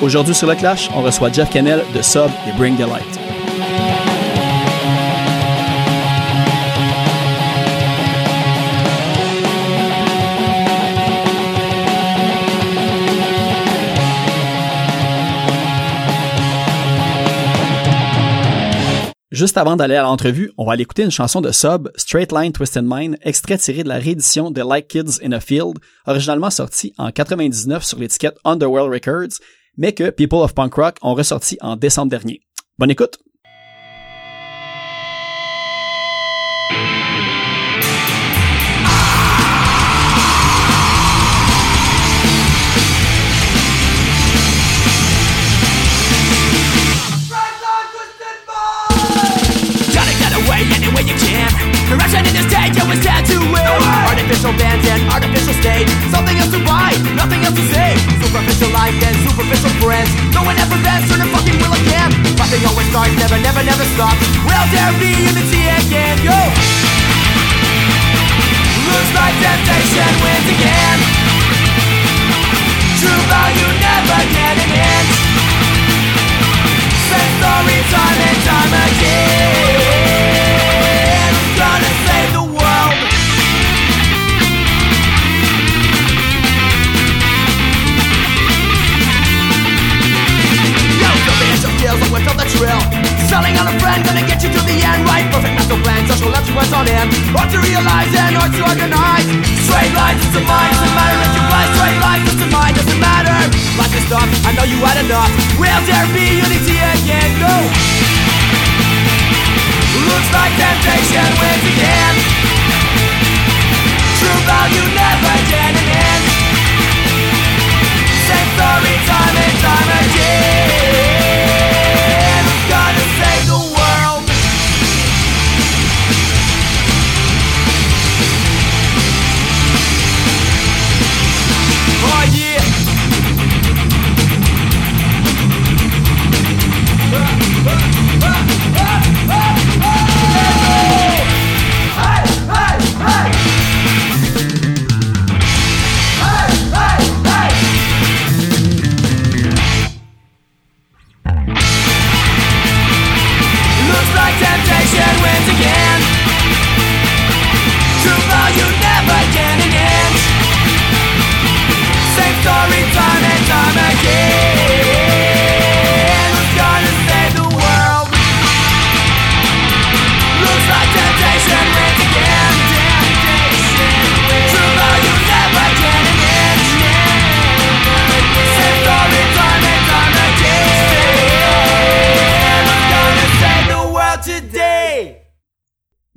Aujourd'hui sur le Clash, on reçoit Jeff Kennel de Sub et Bring the Light. Juste avant d'aller à l'entrevue, on va aller écouter une chanson de Sub, Straight Line Twisted Mind, extrait tiré de la réédition de Like Kids in a Field, originalement sorti en 99 sur l'étiquette Underworld Records, mais que People of Punk Rock ont ressorti en décembre dernier. Bonne écoute! Artificial bands and artificial state. Something else to buy, nothing else to say. Superficial life and superficial friends. No one ever bends on the fucking wheel again. Nothing always starts, never, never, never stops. Will there be unity again? Yo! Looks like temptation wins again. True value never getting in. Same story time and time again. Went on the trail. Selling on a friend, gonna get you to the end, right? Perfect mental plan, social influence on him. Hard to realize and hard to organize. Straight lines, it's a mind, doesn't matter if you fly. Straight lines, it's a mind, doesn't matter. Life is tough, I know you had enough. Will there be unity again? No. Looks like temptation wins again. True value never getting in. Same story time and time again.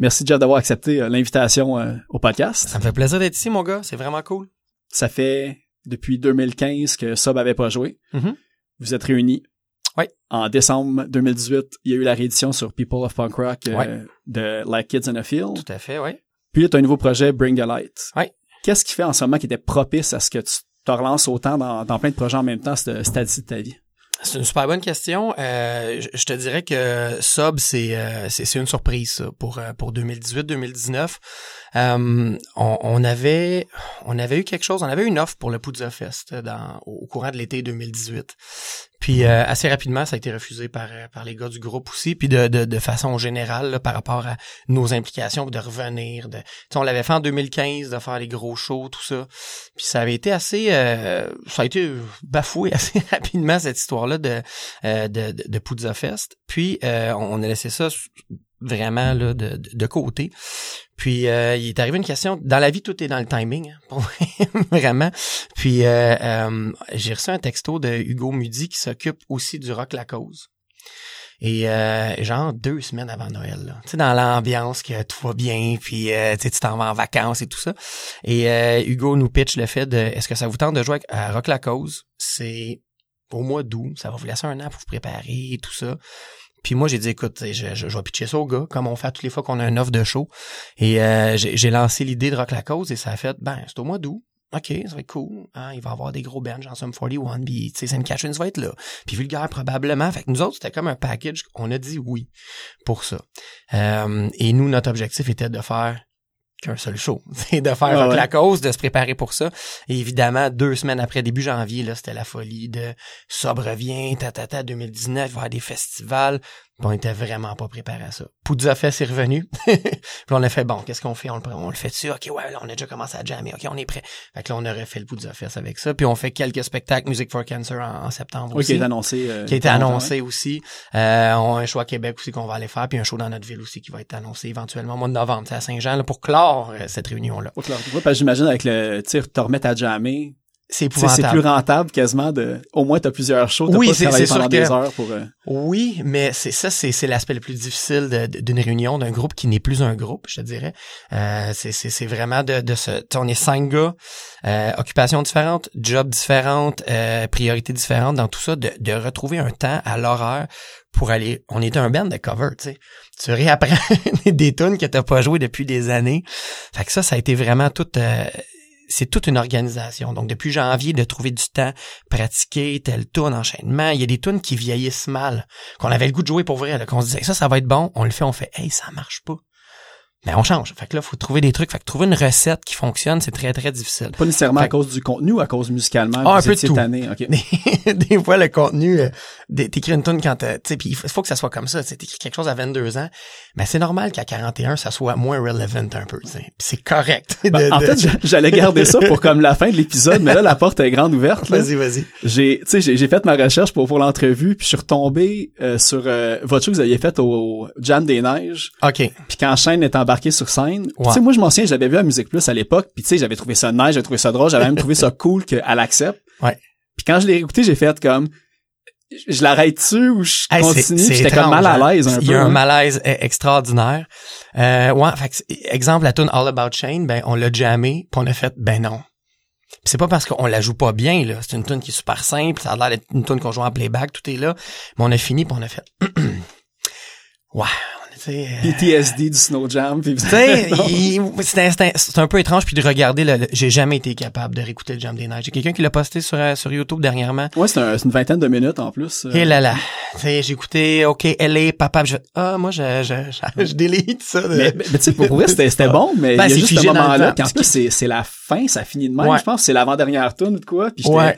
Merci Jeff d'avoir accepté euh, l'invitation euh, au podcast. Ça me fait plaisir d'être ici, mon gars. C'est vraiment cool. Ça fait depuis 2015 que Sub avait pas joué. Mhm. Vous êtes réunis. Ouais. En décembre 2018, il y a eu la réédition sur People of Punk Rock euh, de Like Kids in a Field. Tout à fait, oui. Puis là, tu as un nouveau projet, Bring the Light. Ouais. Qu'est-ce qui fait en ce moment qui était propice à ce que tu te relances autant dans, dans plein de projets en même temps, ce stade-ci de ta vie? C'est une super bonne question. Euh, je, te dirais que Sub, c'est euh, une surprise ça, pour euh, pour 2018-2019. Euh, on, on avait on avait eu quelque chose, on avait eu une offre pour le Poudza Fest dans au courant de l'été 2018. Puis euh, assez rapidement, ça a été refusé par par les gars du groupe aussi, puis de de, de façon générale là, par rapport à nos implications, de revenir. De, on l'avait fait en 2015 de faire les gros shows, tout ça. Puis ça avait été assez, euh, ça a été bafoué assez rapidement cette histoire-là de euh, de, de, de Poudza Fest. Puis euh, on a laissé ça vraiment là de, de, côté. Puis euh, il est arrivé une question. Dans la vie, tout est dans le timing, hein, vraiment. Puis euh, euh, j'ai reçu un texto de Hugo Mudi qui s'occupe aussi du rock la cause. Et euh, genre deux semaines avant Noël, tu sais, dans l'ambiance que tout va bien, puis euh, tu t'en vas en vacances et tout ça. Et Hugo nous pitch le fait de, est-ce que ça vous tente de jouer à Rock la cause? C'est au mois d'août, ça va vous laisser un an pour vous préparer et tout ça. Puis moi, j'ai dit, écoute, je, je, je vais pitcher ça au gars, comme on fait toutes les fois qu'on a une offre de show. Et euh, j'ai lancé l'idée de Rock la cause et ça a fait, ben, c'est au mois d'août. OK, ça va être cool. Hein, il va y avoir des gros bands, genre Sum 41, puis Sam Catchins va être là. Puis Vulgaire probablement. Fait que nous autres, c'était comme un package. On a dit oui pour ça. Euh, et nous, notre objectif était de faire qu'un seul show. C'est de faire Ah ouais. la cause, de se préparer pour ça. Et évidemment, deux semaines après, début janvier, là, c'était la folie de Sobre revient, tatata, 2019, il va y avoir des festivals. Puis on était vraiment pas préparé à ça. Poudza Fest est revenu. puis on a fait, bon, qu'est-ce qu'on fait? On le, on le fait dessus? OK, ouais, là, on a déjà commencé à jammer. OK, on est prêt. Fait que là, on aurait fait le Poudza Fest avec ça. Puis on fait quelques spectacles Music for Cancer en, en septembre Oui, qui aussi. est annoncé. euh, qui a été annoncé aussi. Euh, on a un show à Québec aussi qu'on va aller faire, puis un show dans notre ville aussi qui va être annoncé éventuellement au mois de novembre, c'est à Saint-Jean, là, pour clore euh, cette réunion-là. Ouais, parce que j'imagine avec le tir, te remettre à jammer, C'est plus rentable quasiment de, au moins t'as plusieurs shows, t'as Oui, pas c'est- travaillé pendant des que- heures pour, euh, Oui, mais c'est ça, c'est c'est l'aspect le plus difficile d'une réunion, d'un groupe qui n'est plus un groupe, je te dirais. Euh, c'est c'est c'est vraiment de de sais, on est cinq gars, euh, occupations différentes, jobs différentes, euh, priorités différentes, dans tout ça, de, de retrouver un temps à l'horaire pour aller. On était un band de cover, tu sais. Tu réapprends des tunes que t'as pas joué depuis des années. Fait que ça, ça a été vraiment tout. euh, c'est toute une organisation. Donc, depuis janvier, de trouver du temps, pratiquer tel tune, enchaînement. Il y a des tunes qui vieillissent mal, qu'on avait le goût de jouer pour vrai, qu'on se disait, ça, ça va être bon. On le fait, on fait, hey, ça marche pas. Mais on change. Fait que là, faut trouver des trucs. Fait que trouver une recette qui fonctionne, c'est très, très difficile. pas nécessairement à cause du contenu ou à cause musicalement. Ah, un peu de tout. tanné, ok. des, des fois, le contenu, euh, t'écris une tune quand t'as- tu sais, puis il faut, que ça soit comme ça. T'écris quelque chose à 22 ans, mais c'est normal qu'à 41, ça soit moins relevant un peu. c'est correct. de- Ben, en de- fait, j'a- j'allais garder ça pour comme la fin de l'épisode, mais là, la porte est grande ouverte. vas-y, vas-y. J'ai, tu sais, j'ai, fait ma recherche pour, pour l'entrevue, puis je suis retombé euh, sur euh, votre show que vous aviez fait au Jam des Neiges, OK. puis quand Shane est embarqué sur scène. Ouais. Tu sais, moi, je m'en souviens, j'avais vu à Musique Plus à l'époque, puis tu sais, j'avais trouvé ça nice, j'avais trouvé ça drôle, j'avais même trouvé ça cool qu'elle accepte. Ouais. Puis quand je l'ai écouté, j'ai fait comme, je je l'arrête dessus ou je Hey, continue, j'étais comme mal à hein. l'aise un peu. Il y a un hein. malaise e- extraordinaire. Euh, ouais, fait exemple, la tune All About Shane, ben, on l'a jammé, puis on a fait, ben non. C'est pas parce qu'on la joue pas bien, là. C'est une tune qui est super simple, ça a l'air d'être une tune qu'on joue en playback, tout est là. Mais on a fini, puis on a fait, ouais, PTSD du Snow Jam. C'est un, peu étrange puis de regarder le, le- j'ai jamais été capable de réécouter le Jam des Neiges. J'ai quelqu'un qui l'a posté sur euh, sur YouTube dernièrement. Ouais, c'est un- c'est une vingtaine de minutes en plus. euh. Et là là, j'ai écouté OK, LA, papa, puis je ah moi je je je, je délite ça. de- Mais, tu sais, pour vrai, c'était bon, mais Ben, il y a c'est juste ce moment-là, temps. puis en plus, c'est c'est la fin, ça finit de même, Ouais. je pense, c'est l'avant-dernière tune ou de quoi, puis Ouais.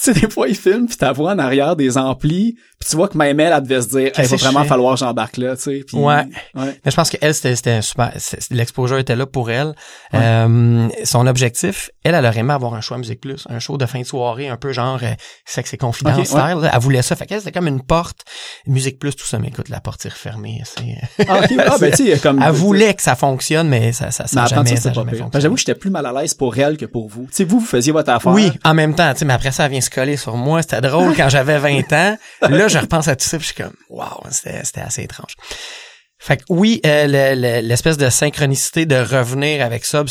Tu sais, des fois, il filme, puis ta voix en arrière des amplis, puis tu vois que même elle, elle devait se dire, il Qu'est-ce va vraiment fais? falloir que j'embarque là, tu sais. Ouais. ouais. Mais je pense qu'elle, c'était, c'était un super, l'exposure était là pour elle. Euh, son objectif, elle, elle aurait aimé avoir un show à Musique Plus, un show de fin de soirée, un peu genre euh, sexe et confidence style. là. Elle voulait ça. Fait qu'elle, c'était comme une porte, Musique Plus, tout ça. Mais écoute, la porte est refermée. C'est... Ah. Ah, ben, tu sais, comme. elle voulait que ça fonctionne, mais ça, ça, ça Mais jamais, ça, ça jamais. Ben, J'avoue que j'étais plus mal à l'aise pour elle que pour vous. Tu sais, vous, vous faisiez votre affaire. Oui, en même temps, tu sais, mais après ça, vient se coller sur moi. C'était drôle quand j'avais 20 ans. Là, je repense à tout ça, puis je suis comme, waouh, c'était, assez étrange. Fait que oui, euh, le- le- l'espèce de synchronicité de revenir avec ça,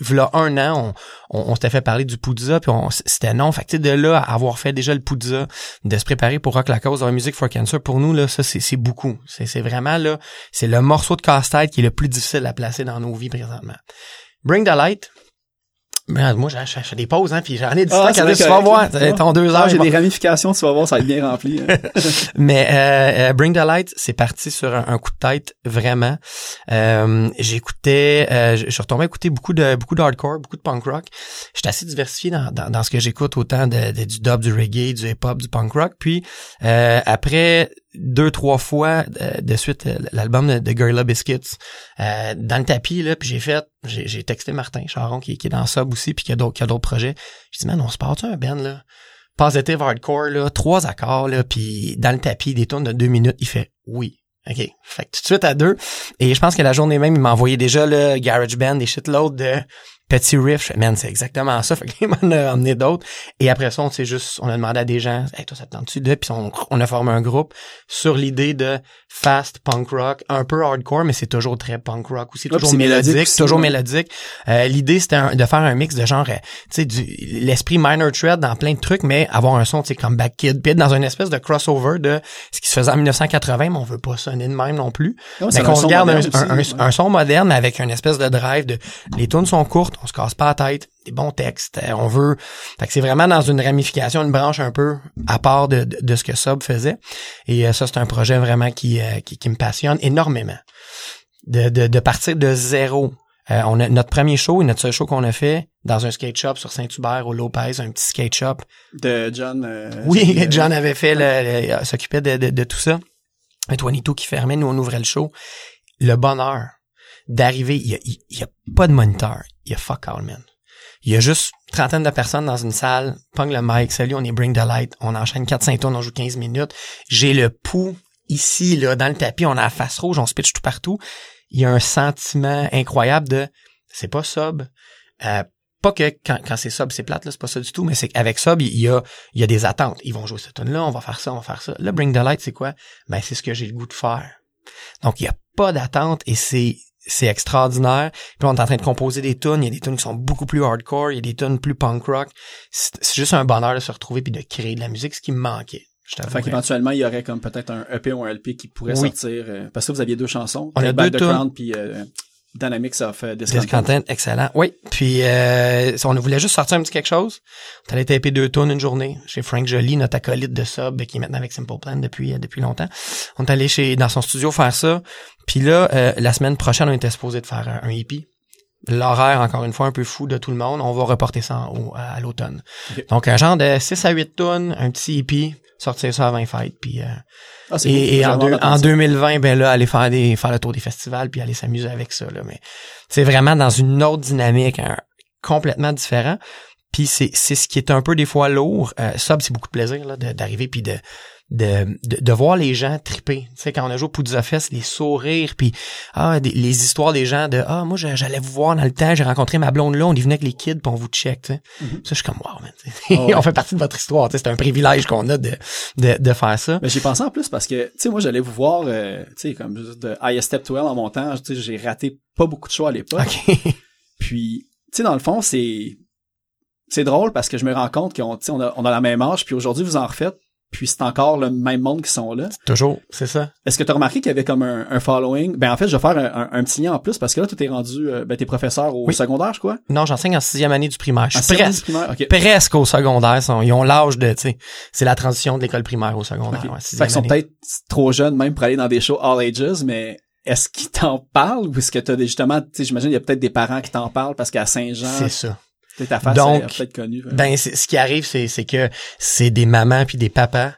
v'là un an, on, on, on s'était fait parler du Poudza, puis c'était non. Fait que de là avoir fait déjà le Poudza, de se préparer pour Rock la cause dans musique for cancer, pour nous là, ça c'est beaucoup. C'est c'est vraiment là, c'est le morceau de casse-tête qui est le plus difficile à placer dans nos vies présentement. Bring the light. Ben, moi, j'ai des pauses, hein, puis j'en ai du Ah, temps tu vas voir. Ton deux Ah, heures, j'ai des ramifications, tu vas voir, ça va être bien rempli. hein. mais euh, euh, Bring the Light, c'est parti sur un, un coup de tête vraiment. Euh, J'écoutais, euh, je suis retombé à écouter beaucoup de beaucoup de hardcore, beaucoup de punk rock. J'étais assez diversifié dans, dans, dans ce que j'écoute, autant de, de- du dub, du reggae, du hip hop, du punk rock. Puis euh, après deux trois fois euh, de suite euh, l'album de, de Gorilla Biscuits euh, dans le tapis là, puis j'ai fait, j'ai texté Martin Charon qui, qui est dans Sub aussi, puis qui a d'autres d'autres projets. J'ai dit man, on se part un band là? Positive hardcore, là, trois accords, là, puis dans le tapis, des tournes de deux minutes, il fait oui. OK. Fait que tout de suite à deux. Et je pense que la journée même, il m'a envoyé déjà le Garage Band, des shitloads de Je fais, man, c'est exactement ça. Fait qu'il m'en a emmené d'autres. Et après ça, on s'est juste, on a demandé à des gens, hey, toi, ça te tente-tu de? Puis on, on a formé un groupe sur l'idée de fast punk rock, un peu hardcore, mais c'est toujours très punk rock aussi, toujours mélodique toujours mélodique. Euh, l'idée, c'était de faire un mix de genre, euh, tu sais, du, l'esprit minor thread dans plein de trucs, mais avoir un son, tu sais, comme Back Kid, puis être dans une espèce de crossover de ce qui se faisait en 1980, mais on veut pas sonner de même non plus. Non, Mais qu'on se son garde un, un- un- son moderne avec une espèce de drive de les tunes sont courtes, on se casse pas la tête, des bons textes, euh, on veut. Fait que c'est vraiment dans une ramification, une branche un peu à part de, de, de ce que Sub faisait. Et euh, ça, c'est un projet vraiment qui, euh, qui, qui me passionne énormément. De, de, de partir de zéro Euh, on a notre premier show et notre seul show qu'on a fait dans un skate shop sur Saint-Hubert au Lopez, un petit skate shop. De John. euh, Oui, John avait fait le, le- s'occupait de, de, de tout ça. Un 22 qui fermait, nous on ouvrait le show. Le bonheur d'arriver, il y a, il y a pas de moniteur, il y a fuck all man. Il y a juste une trentaine de personnes dans une salle, pogne le mic, salut, on est Bring the Light, on enchaîne 4-5 tours, on joue 15 minutes. J'ai le pouls ici, là, dans le tapis, on a la face rouge, on se pitch tout partout. Il y a un sentiment incroyable de, c'est pas sub, euh, pas que quand, c'est sub, c'est plate, là, c'est pas ça du tout, mais c'est qu'avec sub, il y a, y a des attentes. Ils vont jouer cette tune là on va faire ça, on va faire ça. Là, Bring the Light, c'est quoi? Ben, c'est ce que j'ai le goût de faire. Donc, il y a pas d'attente et c'est, c'est extraordinaire. Puis on est en train de composer des tunes. Il y a des tunes qui sont beaucoup plus hardcore. Il y a des tunes plus punk rock. C'est juste un bonheur de se retrouver puis de créer de la musique, ce qui me manquait. Fait qu'éventuellement, il y aurait comme peut-être un EP ou un LP qui pourrait Oui. sortir. euh, parce que vous aviez deux chansons. On a Back deux the Crown puis euh, Dynamics of uh, Discontent. Excellent. Oui, puis euh, on voulait juste sortir un petit quelque chose. On allait taper deux tonnes une journée chez Frank Joly, notre acolyte de sub qui est maintenant avec Simple Plan depuis euh, depuis longtemps. On est allé chez dans son studio faire ça. Puis là, euh, la semaine prochaine, on était supposé de faire un, un EP. L'horaire, encore une fois, un peu fou de tout le monde. On va reporter ça en- au- à, l'automne. Donc, un genre de 6 à 8 tonnes, un petit EP, sortir ça avant les fêtes. Puis, euh, Ah, et, cool. et J'ai en, deux- hâte en d'entendre 2020, ben là, aller faire des faire le tour des festivals puis aller s'amuser avec ça. Là. Mais c'est vraiment dans une autre dynamique, un- complètement différent. Puis c'est c'est ce qui est un peu des fois lourd. Euh, ça, c'est beaucoup de plaisir là, de- d'arriver puis de de, de de voir les gens triper. Tu sais, quand on a joué au Poudza Fest, les sourires puis ah des- les histoires des gens de ah moi j'allais vous voir dans le temps, j'ai rencontré ma blonde là, on y venait avec les kids puis on vous check. Tu sais. Mhm. Ça, je suis comme wow man. Ah on fait partie de votre histoire. Tu sais, c'est un privilège qu'on a de, de de faire ça. Mais j'ai pensé en plus parce que, tu sais, moi, j'allais vous voir, euh, tu sais, comme de I Step 12 en montant, tu sais, j'ai raté pas beaucoup de choix à l'époque. Puis, tu sais, dans le fond, c'est c'est drôle parce que je me rends compte qu'on tu sais, on a, on a la même âge, puis aujourd'hui, vous en refaites, puis c'est encore le même monde qui sont là. Toujours, c'est ça. Est-ce que tu as remarqué qu'il y avait comme un, un following? Ben, en fait, je vais faire un, un- un petit lien en plus parce que là, tu t'es rendu, euh, ben, t'es professeur au Oui. secondaire, je crois. Non, j'enseigne en sixième année du primaire. Je suis presque, primaire? Presque au secondaire. Ils ont l'âge de, tu sais, c'est la transition de l'école primaire au secondaire. Ok. ouais, fait qu'ils sont peut-être trop jeunes même pour aller dans des shows all ages, mais est-ce qu'ils t'en parlent ou est-ce que t'as justement, tu sais, j'imagine il y a peut-être des parents qui t'en parlent parce qu'à Saint-Jean, C'est ça. Ta face Donc, connue. Ben, ce qui arrive, c'est, que c'est des mamans puis des papas.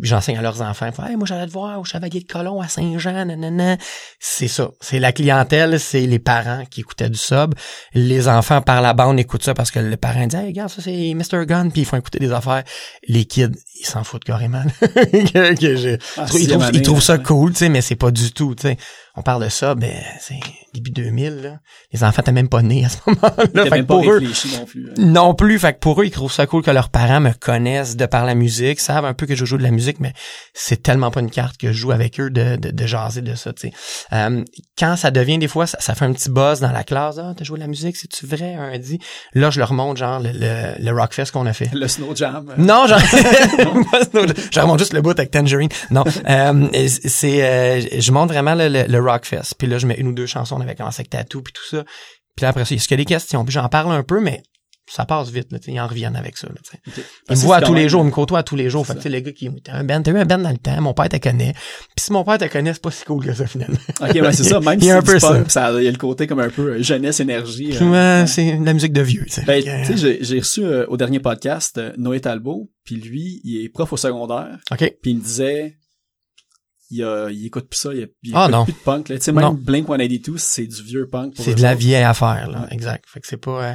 J'enseigne à leurs enfants. Hey, moi, j'allais te voir au Chevalier de Colomb à Saint-Jean, nanana. C'est ça. C'est la clientèle, c'est les parents qui écoutaient du sub. Les enfants par la bande écoutent ça parce que le parent dit, hey, regarde, ça, c'est Mr. Gun, puis ils font écouter des affaires. Les kids, ils s'en foutent carrément. Que- que j'ai- Ah, ils, trouvent, ils trouvent ça cool, tu sais, mais c'est pas du tout, tu sais. On parle de ça, ben, c'est début 2000, là. Les enfants étaient même pas nés à ce moment-là. Même pas pour eux, réfléchi non plus. hein. non plus. Fait que pour eux, ils trouvent ça cool que leurs parents me connaissent de par la musique, savent un peu que je joue de la musique, mais c'est tellement pas une carte que je joue avec eux de, de, de jaser de ça, tu sais. Euh, quand ça devient des fois, ça, ça fait un petit buzz dans la classe. Ah, t'as joué de la musique, c'est-tu vrai, un dit? Là, je leur montre, genre, le, le, le Rockfest qu'on a fait. Le Snow Jam. Non, genre, je remonte juste le bout avec Tangerine. Non, euh, c'est, euh, je montre vraiment le, le, le Rockfest. Puis là, je mets une ou deux chansons, on avait commencé avec Tattoo puis tout ça. Puis là, après ça, est-ce qu'il y a des questions? Puis j'en parle un peu, mais ça passe vite, là, ils en reviennent avec ça, là. Ils me voient à tous les jours, ils me côtoient à tous les jours. Fait que, tu sais, les gars qui, t'as un band, t'as eu un band dans le temps, mon père te connaît. Puis si mon père te connaît, c'est pas si cool que ça, finalement. Ok, ouais, c'est ça. Même Il si y a un peu ça. il y a le côté comme un peu euh, jeunesse, énergie. euh, c'est de la musique de vieux, tu sais. Ben, sais, j'ai- j'ai reçu euh, au dernier podcast euh, Noé Talbot, puis lui, il est prof au secondaire, OK. puis il me disait, il, a, il écoute plus ça, il, il Ah, écoute non. plus de punk. là. Tu sais, Non. même Blink 182, c'est du vieux punk. C'est de la vieille affaire, là. Ouais. Exact. Fait que c'est pas, euh,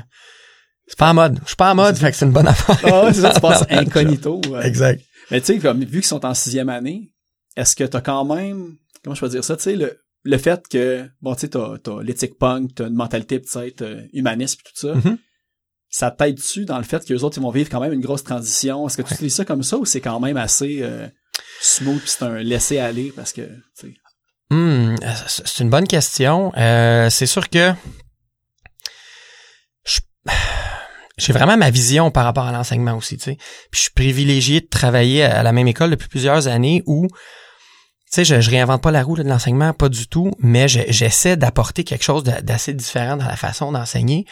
c'est pas en mode. Je suis pas en mode, fait que c'est une bonne affaire. Ah ouais, c'est ça, tu passes incognito. ouais. Exact. Mais tu sais, comme vu qu'ils sont en sixième année, est-ce que t'as quand même, comment je peux dire ça, tu sais, le, le fait que, bon, tu sais, t'as, t'as l'éthique punk, t'as une mentalité peut-être euh, humaniste pis tout ça, Mhm. ça t'aide-tu dans le fait qu'eux autres, ils vont vivre quand même une grosse transition? Est-ce que tu utilises ça comme ça ou c'est quand même assez euh, smooth c'est un laisser-aller parce que, Hmm, euh, c'est une bonne question. Euh, c'est sûr que j'ai vraiment ma vision par rapport à l'enseignement aussi, tu sais. Puis je suis privilégié de travailler à la même école depuis plusieurs années où, sais, je, je réinvente pas la roue là, de l'enseignement, pas du tout, mais je- j'essaie d'apporter quelque chose d'assez différent dans la façon d'enseigner,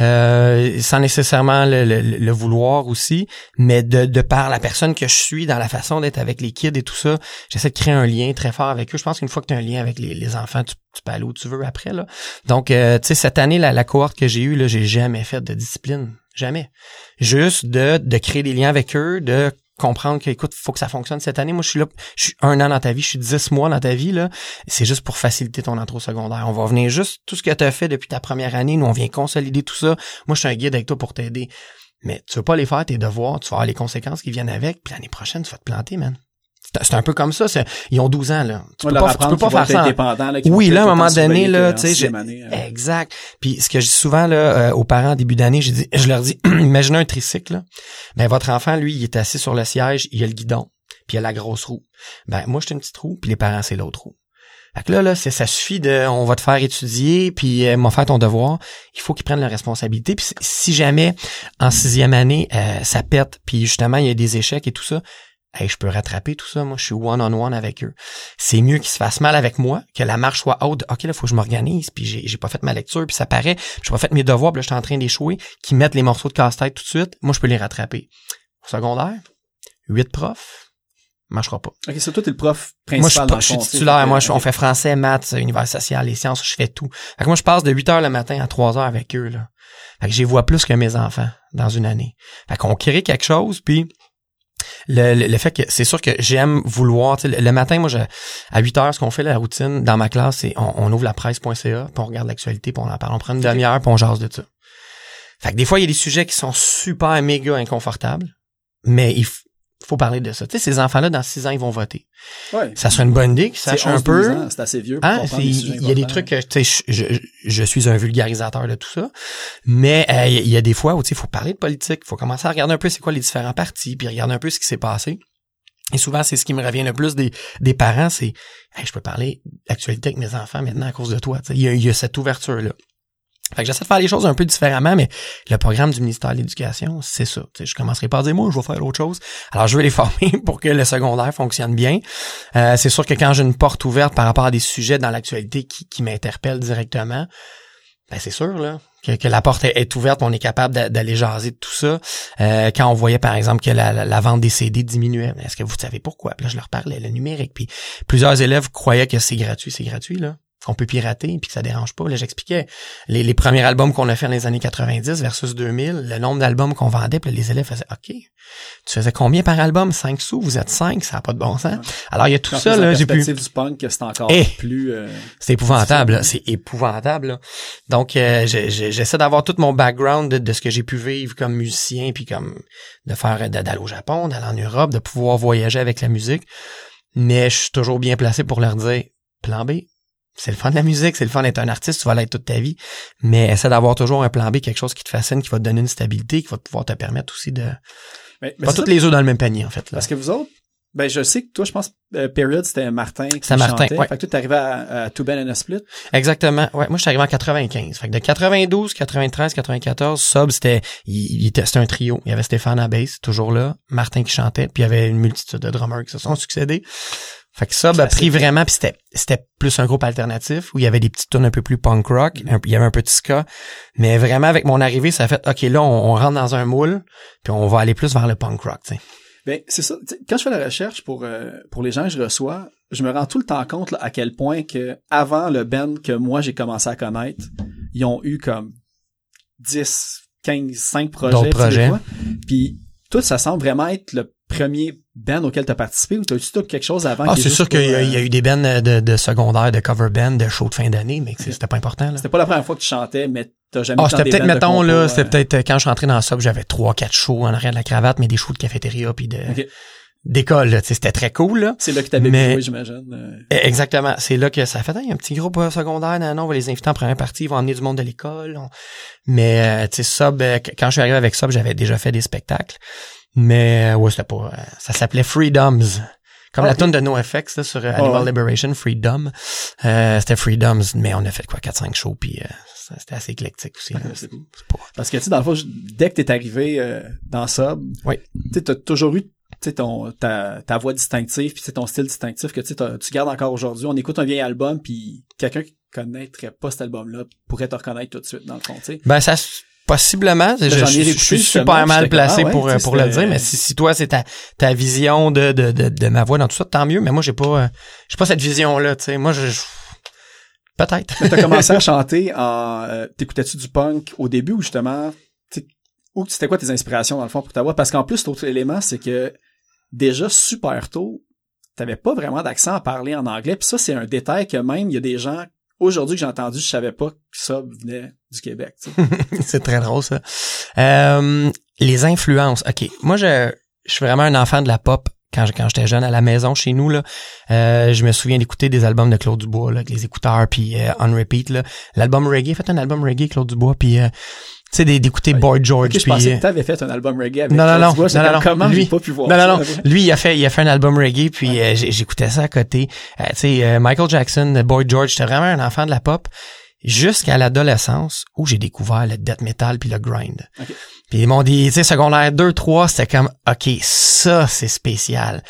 euh, sans nécessairement le, le- le vouloir aussi, mais de, de par la personne que je suis, dans la façon d'être avec les kids et tout ça, j'essaie de créer un lien très fort avec eux. Je pense qu'une fois que tu as un lien avec les, les enfants, tu, tu peux aller où tu veux après. Là. Donc, euh, tu sais, cette année, la, la cohorte que j'ai eue, là, j'ai jamais fait de discipline. Jamais. Juste de, de créer des liens avec eux, de comprendre que, écoute, faut que ça fonctionne cette année. Moi, je suis là, je suis un an dans ta vie, je suis dix mois dans ta vie, là. C'est juste pour faciliter ton au secondaire. On va venir juste tout ce que tu as fait depuis ta première année. Nous, on vient consolider tout ça. Moi, je suis un guide avec toi pour t'aider. Mais tu veux pas les faire, tes devoirs, tu vas avoir les conséquences qui viennent avec, puis l'année prochaine, tu vas te planter, man. C'est- un peu comme ça. Ils ont 12 ans, là. Tu peux pas, tu peux pas faire ça. là, Oui, là, à un moment donné, là, qu'en tu sais, sixième je- année, euh. Exact. Puis ce que je dis souvent là euh, aux parents en début d'année, je dis, je leur dis, imaginez un tricycle. Là. Ben votre enfant, lui, il est assis sur le siège, il a le guidon, puis il a la grosse roue. Ben moi, j'ai une petite roue, puis les parents, c'est l'autre roue. Fait que là, là, ça suffit de, on va te faire étudier, puis euh, m'en faire ton devoir. Il faut qu'ils prennent la responsabilité. Puis si jamais en sixième année euh, ça pète, puis justement il y a des échecs et tout ça, hey, je peux rattraper tout ça. Moi, je suis one on one avec eux. C'est mieux qu'ils se fassent mal avec moi, que la marche soit haute. Ok, là, faut que je m'organise, puis j'ai, pas fait ma lecture, puis ça paraît, j'ai pas fait mes devoirs, puis là, je suis en train d'échouer, qu'ils mettent les morceaux de casse-tête tout de suite. Moi, je peux les rattraper. Au secondaire, huit profs, marchera pas. Ok, c'est toi, t'es le prof Moi, je suis, principal. pas- je suis titulaire. Moi, je- on fait français, maths, univers social, les sciences, je fais tout. Fait que moi, je passe de 8 heures le matin à 3 heures avec eux, là. Fait que j'y vois plus que mes enfants dans une année. Fait qu'on crée quelque chose, puis le, le, le fait que c'est sûr que j'aime vouloir, le, matin, moi, je, à 8 heures, ce qu'on fait, la routine, dans ma classe, c'est on, on ouvre la presse.ca, puis on regarde l'actualité, puis on en parle. On prend une demi-heure, puis on jase de ça. Fait que des fois, il y a des sujets qui sont super méga inconfortables, mais il faut parler de ça. Tu sais, ces enfants-là, dans 6 ans, ils vont voter. Ouais. Ça serait une bonne idée qu'ils sachent un 11, peu. 12 ans, C'est assez vieux pour Hein, il y a des trucs que tu sais, je, je, je suis un vulgarisateur de tout ça, mais euh, il y a des fois où tu sais, il faut parler de politique, il faut commencer à regarder un peu c'est quoi les différents partis, puis regarder un peu ce qui s'est passé. Et souvent, c'est ce qui me revient le plus des, des parents, c'est hey, je peux parler d'actualité avec mes enfants maintenant à cause de toi. Y, il y a cette ouverture-là. Fait que j'essaie de faire les choses un peu différemment, mais le programme du ministère de l'Éducation, c'est ça. Tu sais, je commencerai par dire, moi, je vais faire autre chose. Alors, je vais les former pour que le secondaire fonctionne bien. Euh, c'est sûr que quand j'ai une porte ouverte par rapport à des sujets dans l'actualité qui, qui m'interpellent directement, ben c'est sûr là que, que la porte est, ouverte, on est capable d'a- d'aller jaser de tout ça. Euh, quand on voyait par exemple que la, la- la vente des CD diminuait, est-ce que vous savez pourquoi? Puis là je leur parlais le numérique, puis plusieurs élèves croyaient que c'est gratuit, c'est gratuit là qu'on peut pirater puis que ça dérange pas. Là, j'expliquais les, les premiers albums qu'on a fait dans les années 90 versus 2000, le nombre d'albums qu'on vendait, puis les élèves faisaient OK. Tu faisais combien par album? 5 sous, vous êtes 5, ça a pas de bon sens. Alors il y a tout Quand ça là, j'ai pu du punk, c'est encore Eh! plus... euh, c'est épouvantable, c'est épouvantable. là. Donc, euh, j'essaie d'avoir tout mon background de, de ce que j'ai pu vivre comme musicien, puis comme de faire d'aller au Japon, d'aller en Europe, de pouvoir voyager avec la musique. Mais je suis toujours bien placé pour leur dire, plan B, c'est le fun de la musique, c'est le fun d'être un artiste, tu vas l'être toute ta vie. Mais essaie d'avoir toujours un plan B, quelque chose qui te fascine, qui va te donner une stabilité, qui va pouvoir te permettre aussi de... mais- mais Pas toutes ça, les œufs dans le même panier, en fait. Là. Parce que vous autres, ben je sais que toi, je pense, euh, Period, c'était Martin qui C'était Martin, chantait. ouais. Fait que toi, t'arrivais à, à Too Bad and a Split. Exactement. Ouais, moi je suis arrivé en 95. Fait que de 92, 93, 94, Sub c'était il, il était c'était un trio. Il y avait Stéphane à bass, toujours là, Martin qui chantait, puis il y avait une multitude de drummers qui se sont succédés. Fait que Sub a pris vraiment puis c'était c'était plus un groupe alternatif où il y avait des petites tunes un peu plus punk rock, un- il y avait un petit ska, mais vraiment avec mon arrivée, ça a fait OK, là on, on rentre dans un moule, puis on va aller plus vers le punk rock, tu sais. Ben, c'est ça. Quand je fais la recherche pour, euh, pour les gens que je reçois, je me rends tout le temps compte là, à quel point que avant le band que moi j'ai commencé à connaître, ils ont eu comme 10, 15, 5 projets. D'autres projets. Puis tout, ça semble vraiment être le premier band auquel tu as participé ou t'as-tu tout quelque chose avant Ah, c'est sûr qu'il y, a- pour, il y a euh, eu des bands de, de secondaire, de cover band, de show de fin d'année, mais que c'était pas important là. C'était pas la première fois que tu chantais, mais t'as jamais Ah, eu c'était peut-être, mettons, là, euh, c'était peut-être euh, quand je suis rentré dans le sub, j'avais trois, quatre shows en arrière de la cravate, mais des shows de cafétéria puis de, Ok. D'école, c'était très cool, là. C'est là que t'avais Mais- joué, j'imagine. euh. Eh, Exactement. C'est là que ça a fait, Hey, un petit groupe euh, secondaire, non, non, on va les inviter en première partie, ils vont emmener du monde de l'école. on- Mais, euh, tu sais, Sub, qu- quand je suis arrivé avec Sub, j'avais déjà fait des spectacles. Mais, ouais, c'était pas, ça s'appelait Freedoms. Comme la Ok. tune de NoFX, là, sur Ah Animal ouais. Liberation, Freedom. Euh, c'était Freedoms, mais on a fait quoi, 4-5 shows, puis euh, c'était assez éclectique aussi. là. C'est pas- Parce que, tu sais, dans le fond, dès que t'es arrivé euh, dans Sub, Oui. tu t'as toujours eu sais, ton, ta, ta voix distinctive, puis sais, ton style distinctif que tu tu gardes encore aujourd'hui. On écoute un vieil album, puis quelqu'un qui connaîtrait pas cet album-là pourrait te reconnaître tout de suite, dans le fond, tu sais. Ben ça possiblement, je, je- je suis super mal placé ah ouais, pour pour le dire, mais si, si toi c'est ta ta vision de, de de de ma voix dans tout ça, tant mieux. Mais moi j'ai pas euh, j'ai pas cette vision là, tu sais. Moi je, je- peut-être. T'as commencé à chanter en, euh, t'écoutais-tu du punk au début ou justement, ou c'était quoi tes inspirations dans le fond pour ta voix? Parce qu'en plus, l'autre élément, c'est que déjà super tôt, t'avais pas vraiment d'accent à parler en anglais. Puis ça, c'est un détail que même il y a des gens aujourd'hui que j'ai entendu, je savais pas que ça venait du Québec. c'est très drôle ça. Euh, les influences. OK, moi je je suis vraiment un enfant de la pop. Quand, quand j'étais jeune à la maison chez nous là, euh, je me souviens d'écouter des albums de Claude Dubois là, avec les écouteurs puis euh, on repeat là. L'album reggae, fait un album reggae Claude Dubois puis euh, tu sais d'écouter Boy George Ok, je puis pensais que t'avais fait un album reggae avec Non, non, non, non, comme, non, Comment lui- j'ai pas pu voir Non, non, non. Lui, il a fait, il a fait un album reggae, puis euh, j'écoutais ça à côté. Euh, tu sais, euh, Michael Jackson, Boy George, j'étais vraiment un enfant de la pop jusqu'à l'adolescence où j'ai découvert le death metal puis le grind. Ok. Puis ils m'ont dit, tu sais, secondaire 2, 3, c'était comme, OK, ça, c'est spécial.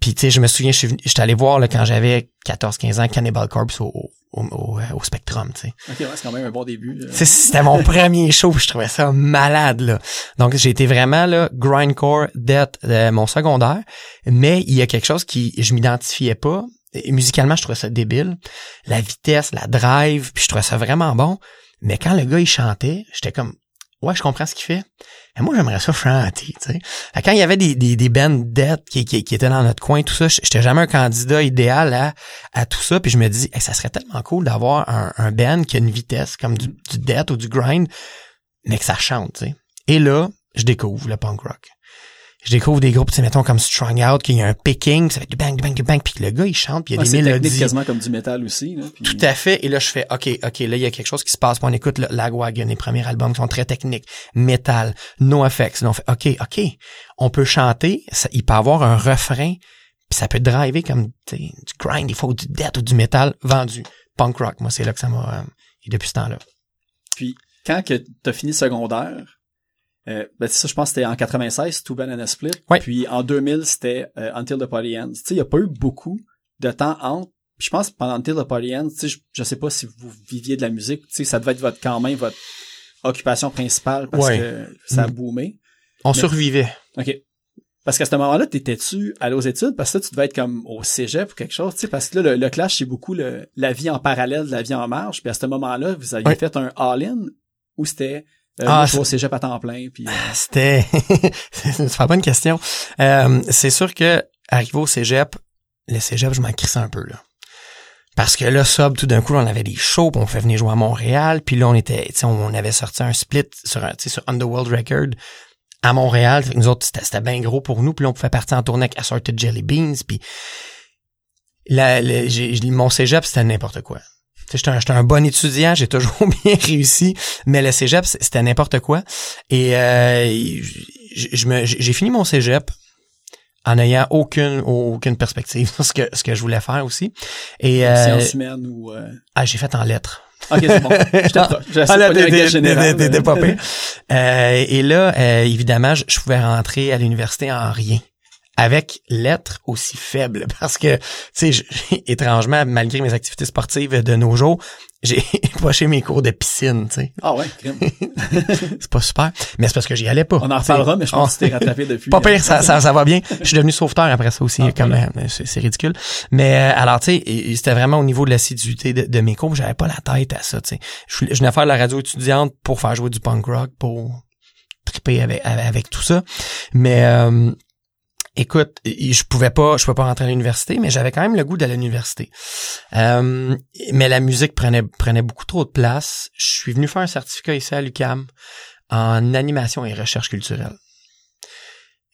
Puis, tu sais, je me souviens, je suis j'étais allé voir, là, quand j'avais 14, 15 ans, Cannibal Corpse au, au, au, euh, au Spectrum, tu sais. Ok, ouais, c'est quand même un bon début. C'était mon premier show, je trouvais ça malade là. Donc j'ai été vraiment là grindcore death euh, mon secondaire, mais il y a quelque chose qui je m'identifiais pas. Et musicalement, je trouvais ça débile, la vitesse, la drive, puis je trouvais ça vraiment bon. Mais quand le gars il chantait, j'étais comme ouais, je comprends ce qu'il fait. Mais moi j'aimerais ça chanter, tu sais. Fait Quand il y avait des des, des bands death qui, qui qui étaient dans notre coin, tout ça, j'étais jamais un candidat idéal à à tout ça, puis je me dis ça serait tellement cool d'avoir un, un band qui a une vitesse comme du, du death ou du grind, mais que ça chante, tu sais. Et là, je découvre le punk rock. Je découvre des groupes, tu sais, mettons comme Strung Out, qu'il y a un picking, ça fait du bang, du bang, du bang, puis le gars, il chante, puis il y a Ouais, des mélodies. quasiment comme du métal aussi. Là, puis- Tout à fait. Et là, je fais, OK, OK, là, il y a quelque chose qui se passe. Puis on écoute le Lagwagon, les premiers albums qui sont très techniques. Metal, No Effects. Là, on fait, OK, OK, on peut chanter. Ça, il peut avoir un refrain. Puis ça peut driver comme tu sais, du grind, il faut du death ou du métal vendu. Punk rock, moi, c'est là que ça m'a... euh, et depuis ce temps-là. Puis quand que t'as fini secondaire, euh, ben ça, je pense que c'était en 96, Two Banana Split. Ouais. Puis en 2000, c'était euh, Until the Party Ends. Tu sais, il y a pas eu beaucoup de temps entre. Puis je pense que pendant Until the Party Ends, tu sais, je, je sais pas si vous viviez de la musique, tu sais, ça devait être votre quand même votre occupation principale parce Ouais. que ça a Mm. boomé. On Mais- survivait. OK. Parce qu'à ce moment-là, t'étais-tu allé aux études? Parce que là, tu devais être comme au cégep ou quelque chose, tu sais, parce que là, le, le clash, c'est beaucoup le, la vie en parallèle de la vie en marche. Puis à ce moment-là, vous aviez Ouais. fait un all-in ou c'était euh, Ah, au cégep à temps plein, puis... euh, C'était c'est une super bonne question. Euh, c'est sûr que arrivé au cégep, le cégep, je m'en crissais un peu là. Parce que là, sub, tout d'un coup, on avait des shows, puis on fait venir jouer à Montréal, puis là, on était, tu sais, on avait sorti un split sur, un, tu sais, sur Underworld Record à Montréal. Nous autres, c'était, bien gros pour nous, puis là, on pouvait partir en tournée avec Assorted Jelly Beans, puis la, j'ai- mon cégep, c'était n'importe quoi. J'étais un, un bon étudiant, j'ai toujours bien réussi, mais le cégep, c'était n'importe quoi. Et euh, je, je j'ai fini mon cégep en ayant aucune aucune perspective sur ce que ce que je voulais faire aussi. Et euh, sciences humaines ou... euh, ah, j'ai fait en lettres. Ok, c'est bon. J'ai Ah, là, des pas pires. Euh, et là, euh, évidemment, je, je pouvais rentrer à l'université en rien. Avec lettres aussi faibles. Parce que, tu sais, étrangement, malgré mes activités sportives de nos jours, j'ai poché mes cours de piscine, tu sais. Ah ouais. C'est pas super. Mais c'est parce que j'y allais pas. On en reparlera, mais je pense que On- tu t'es rattrapé depuis. Pas pire, ça, ça, ça va bien. Je suis devenu sauveteur après ça aussi, Ah, comme voilà. euh, c'est ridicule. Mais euh, alors, tu sais, c'était vraiment au niveau de l'assiduité de, de mes cours, j'avais pas la tête à ça, tu sais. Je, je venais faire de la radio étudiante pour faire jouer du punk rock, pour triper avec, avec, avec tout ça. Mais euh, écoute, je pouvais pas, je pouvais pas rentrer à l'université, mais j'avais quand même le goût d'aller à l'université. Euh, mais la musique prenait prenait beaucoup trop de place. Je suis venu faire un certificat ici à l'UCAM en animation et recherche culturelle.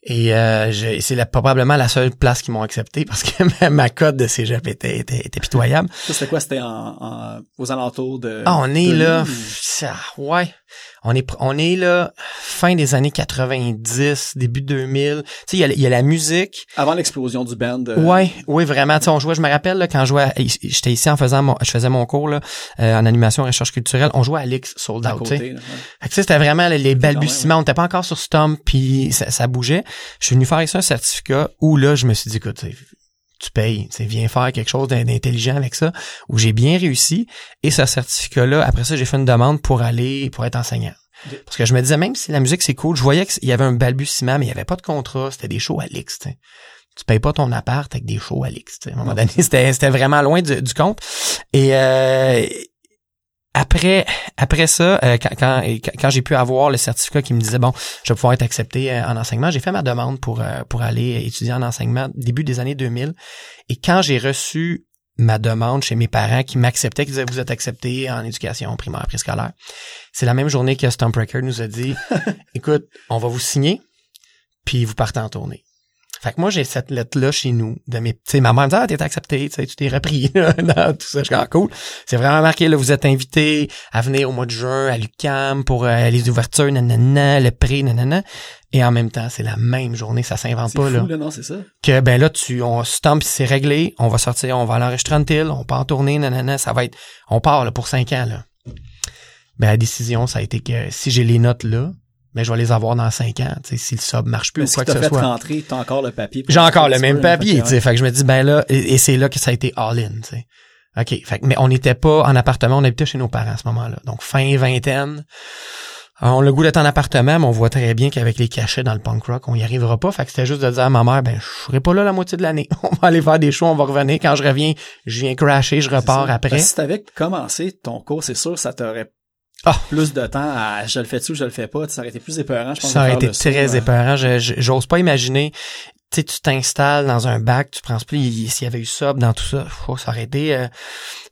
Et euh, c'est probablement la seule place qu'ils m'ont accepté parce que ma, cote de cégep était, était, était pitoyable. Ça, c'était quoi? C'était en, en- aux alentours de... Ah, on est 2000 là, ou- ça, ouais. On est, on est là, fin des années 90, début 2000. Tu sais, il y a, y a la musique. Avant l'explosion du band. euh, Ouais, oui, vraiment. Tu sais, on jouait, je me rappelle, là, quand je jouais, j'étais ici en faisant mon, je faisais mon cours, là, euh, en animation recherche culturelle. On jouait à Alix Sold Out, tu sais. ouais. C'était vraiment les- les balbutiements. On n'était pas encore sur Stomp, puis ça, ça bougeait. Je suis venu faire ça un certificat où là, je me suis dit, écoute, tu payes, sais, viens faire quelque chose d'in- d'intelligent avec ça, où j'ai bien réussi. Et ce certificat-là, après ça, j'ai fait une demande pour aller, pour être enseignant. Parce que je me disais, même si la musique c'est cool, je voyais qu'il y avait un balbutiement, mais il y avait pas de contrat, c'était des shows à l'X, tu payes pas ton appart avec des shows à l'X. À un moment donné, c'était, c'était vraiment loin du, du compte. Et euh, après, après ça, euh, quand, quand, quand- j'ai pu avoir le certificat qui me disait bon, je vais pouvoir être accepté euh, en enseignement, j'ai fait ma demande pour euh, pour aller étudier en enseignement début des années 2000. Et quand j'ai reçu ma demande chez mes parents qui m'acceptaient, qui disaient vous êtes accepté en éducation primaire préscolaire, c'est la même journée que Stomp Record nous a dit écoute, on va vous signer, puis vous partez en tournée. Fait que moi, j'ai cette lettre-là chez nous, de mes, tu sais, ma mère me dit, ah, t'es accepté, tu t'es repris, là, dans tout ça. Je suis Ah, cool. C'est vraiment marqué, là, vous êtes invité à venir au mois de juin à l'UQAM pour euh, les ouvertures, nanana, le prix, nanana. Et en même temps, c'est la même journée, ça s'invente pas, fou, là. là, non, c'est ça? Que, ben là, tu, on stamp, c'est réglé, on va sortir, on va aller enregistrer un til, on part en tournée, nanana, ça va être, on part, là, pour cinq ans, là. Ben, la décision, ça a été que si j'ai les notes là, ben, je vais les avoir dans cinq ans, tu sais, si le sub marche plus Mais ou quoi que ce fait soit. rentrer, t'as encore le papier. J'ai encore le même là, papier, tu sais. Fait que je me dis, ben là, et, et c'est là que ça a été all-in, tu sais. OK. Fait que, mais on n'était pas en appartement, on habitait chez nos parents à ce moment-là. Donc, fin vingtaine. On a le goût d'être en appartement, mais on voit très bien qu'avec les cachets dans le punk rock, on y arrivera pas. Fait que c'était juste de dire à ma mère, ben, je serai pas là la moitié de l'année. On va aller faire des shows, on va revenir. Quand je reviens, je viens crasher, je repars après. Parce que si t'avais commencé ton cours, c'est sûr, ça t'aurait Ah. plus de temps à je le fais-tu ou je le fais pas. Ça aurait été plus épeurant, je pense. Ça aurait été très euh, épeurant. J'ose pas imaginer. Tu sais, tu t'installes dans un bac, tu penses plus il- s'il y avait eu ça dans tout ça. oh, ça aurait été, euh,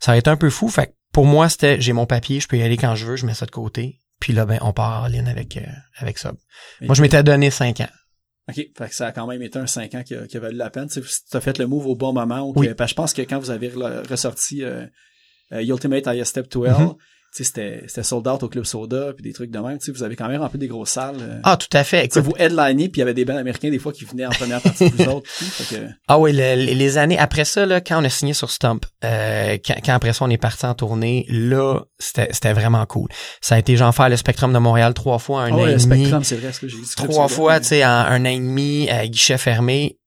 ça aurait été un peu fou. Fait que pour moi, c'était, j'ai mon papier, je peux y aller quand je veux, je mets ça de côté. Puis là, ben, on part en ligne avec, euh, avec ça. Moi, je m'étais donné cinq ans. OK. Fait que ça a quand même été un 5 ans qui a, qui a valu la peine. Tu as fait le move au bon moment. ou Oui. que- je pense que quand vous avez re- ressorti euh, euh, Ultimate I Step to Hell, Mhm. C'était c'était sold out au Club Soda puis des trucs de même. Tu vous avez quand même rempli des grosses salles. euh. Ah, tout à fait. Écoute, vous headlinez, puis il y avait des bands américains des fois qui venaient en première partie vous autres. puis tout. Fait que, Ah oui, le- les les années après ça, là, quand on a signé sur Stump, euh, quand, quand après ça on est parti en tournée, là, c'était c'était vraiment cool. Ça a été genre faire le Spectrum de Montréal trois fois, un Ah an ouais, et le demi. Spectrum, c'est vrai, ce que j'ai dit. Club trois fois, tu sais, en un an et demi, à guichet fermé.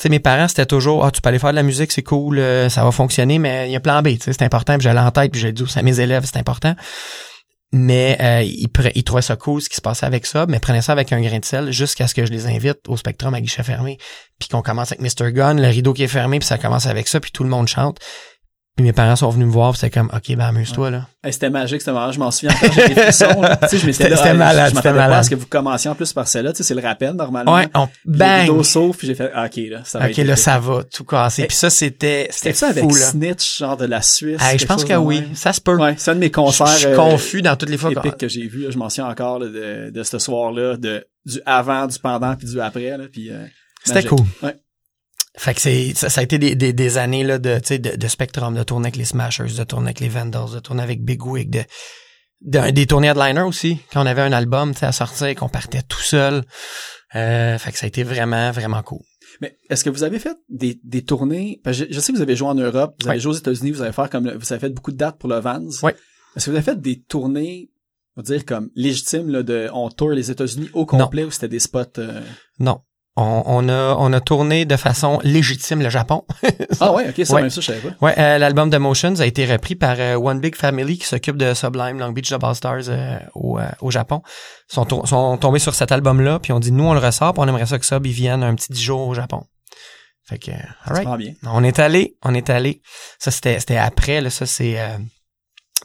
Sais, mes parents, c'était toujours, ah, tu peux aller faire de la musique, c'est cool, euh, ça va fonctionner, mais il y a plan B, c'est important, puis j'allais en tête, puis j'ai dit à mes élèves, c'est important. Mais euh, ils, ils trouvaient ça cool, ce qui se passait avec ça, mais prenaient ça avec un grain de sel jusqu'à ce que je les invite au Spectrum à guichet fermé, puis qu'on commence avec Mr. Gun, le rideau qui est fermé, puis ça commence avec ça, puis tout le monde chante. Puis mes parents sont venus me voir, c'était comme, OK, ben amuse-toi, là. Hey, c'était magique, c'était marrant. Je m'en souviens encore, j'ai des frissons, là. Tu sais, je m'étais C'était- malade, Je c'était malade. à ce que vous commenciez en plus par celle-là. Tu sais, c'est le rappel, normalement. Ouais, on, Le bang! rideau sauf, puis j'ai fait, ah, OK, là, ça va OK, être là, épique. ça va tout casser. Eh, Puis ça, c'était, C'était c'était ça avec fou, là. Snitch, genre de la Suisse? Hey, je pense que oui, même? ça se peut. Ouais, c'est un de mes concerts. je suis euh, confus dans toutes les fois. épiques que j'ai vu, là. Je m'en souviens encore, là, de, de ce soir-là, de, du avant, du pendant, puis du après, là, puis, euh, C'était cool. Ouais. Fait que c'est ça, ça a été des, des, des années là de, tu sais, de, de Spectrum, de tourner avec les Smashers, de tourner avec les Vandals, de tourner avec Big Wig, de, de- des tournées headliner aussi, quand on avait un album tu sais, à sortir, qu'on partait tout seul. Euh, fait que ça a été vraiment, vraiment cool. Mais est-ce que vous avez fait des, des tournées? Parce que je, je sais que vous avez joué en Europe, vous avez joué aux États-Unis, vous avez fait comme le- vous avez fait beaucoup de dates pour le Vans. Ouais. Est-ce que vous avez fait des tournées, on va dire comme légitimes là, de on tour les États-Unis au complet ou c'était des spots euh, Non. On, on a on a tourné de façon légitime le Japon. Ah ouais, ok, c'est Ouais. même ça, je savais pas. Ouais, euh, l'album de Motions a été repris par euh, One Big Family qui s'occupe de Sublime Long Beach Double Stars euh, au, au Japon. Ils sont, to- sont tombés sur cet album-là, puis on dit nous on le ressort, puis on aimerait ça que Sub ils viennent un petit 10 jours au Japon. Fait que, Ça alright. On est allé, on est allé. Ça c'était c'était après là, ça c'est euh,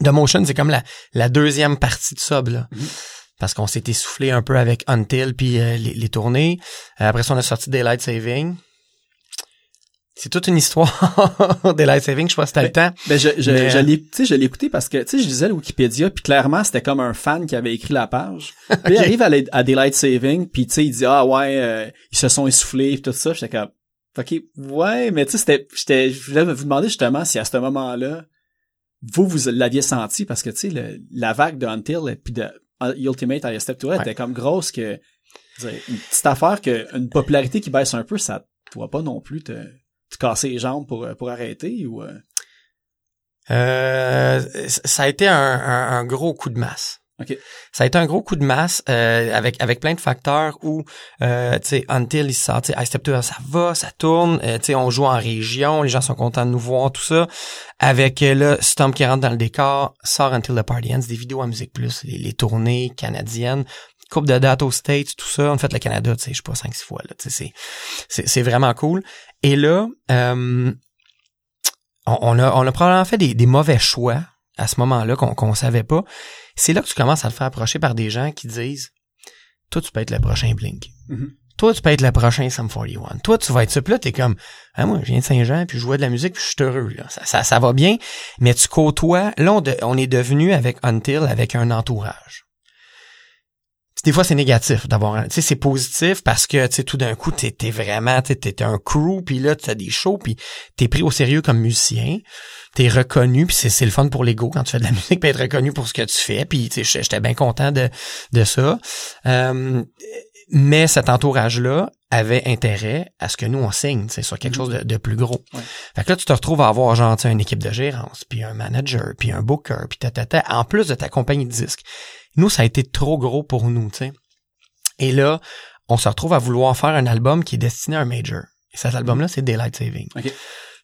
The Motion, c'est comme la la deuxième partie de Sub là. Mhm. Parce qu'on s'est essoufflé un peu avec Until puis euh, les, les tournées. Euh, après ça on a sorti Daylight Saving. C'est toute une histoire Daylight Saving, je pas si t'as le temps. Ben je je Mais, je euh, l'ai tu sais je l'ai écouté parce que tu sais je lisais le Wikipédia puis clairement c'était comme un fan qui avait écrit la page. Puis il arrive à, Daylight Saving puis tu sais il dit ah ouais euh, ils se sont essoufflés puis tout ça, j'étais comme OK, ouais, mais tu sais c'était j'étais je voulais vous demander justement si à ce moment-là vous, vous l'aviez senti parce que, tu sais, la vague de Until puis de Ultimate I Step to It Ouais. était comme grosse que, une petite affaire que, une popularité qui baisse un peu, ça doit pas non plus te, te casser les jambes pour, pour arrêter ou, euh, Euh, ça a été un, un- un gros coup de masse. Ok. Ça a été un gros coup de masse euh, avec avec plein de facteurs où euh, tu sais Until il sort, tu sais Step to It, ça va, ça tourne, euh, tu sais on joue en région, les gens sont contents de nous voir tout ça. Avec euh, là Stomp qui rentre dans le décor, sort Until the Party Ends, des vidéos à Musique Plus, les, les tournées canadiennes, coupe de dates aux States, tout ça, on a fait le Canada, tu sais je sais pas 5 6 fois là, tu sais c'est c'est c'est vraiment cool. Et là euh, on, on a on a probablement fait des, des mauvais choix à ce moment-là qu'on qu'on savait pas. C'est là que tu commences à te faire approcher par des gens qui disent Toi, tu peux être le prochain Blink. Mhm. Toi, tu peux être le prochain Sum 41. Toi, tu vas être ça. Puis là, t'es comme ah, moi, je viens de Saint-Jean, puis je jouais de la musique, puis je suis heureux. Là. Ça, ça, ça va bien. Mais tu côtoies. Là, on, de- on est devenu avec Until avec un entourage. Des fois, c'est négatif d'avoir un... Tu sais, c'est positif parce que, tu sais, tout d'un coup, t'es t'es vraiment... T'es un crew, puis là, tu as des shows, puis t'es pris au sérieux comme musicien. T'es reconnu, puis c'est c'est le fun pour l'ego quand tu fais de la musique, puis être reconnu pour ce que tu fais. Puis, tu sais, j'étais bien content de, de ça. Euh, mais cet entourage-là avait intérêt à ce que nous, on signe, sais, sur quelque Mhm. chose de, de plus gros. Ouais. Fait que là, tu te retrouves à avoir, genre, tu sais, une équipe de gérance, puis un manager, puis un booker, puis tata, en plus de ta compagnie de disques. Nous, ça a été trop gros pour nous, tu sais. Et là, on se retrouve à vouloir faire un album qui est destiné à un major. Et cet album-là, c'est Daylight Saving. Ok.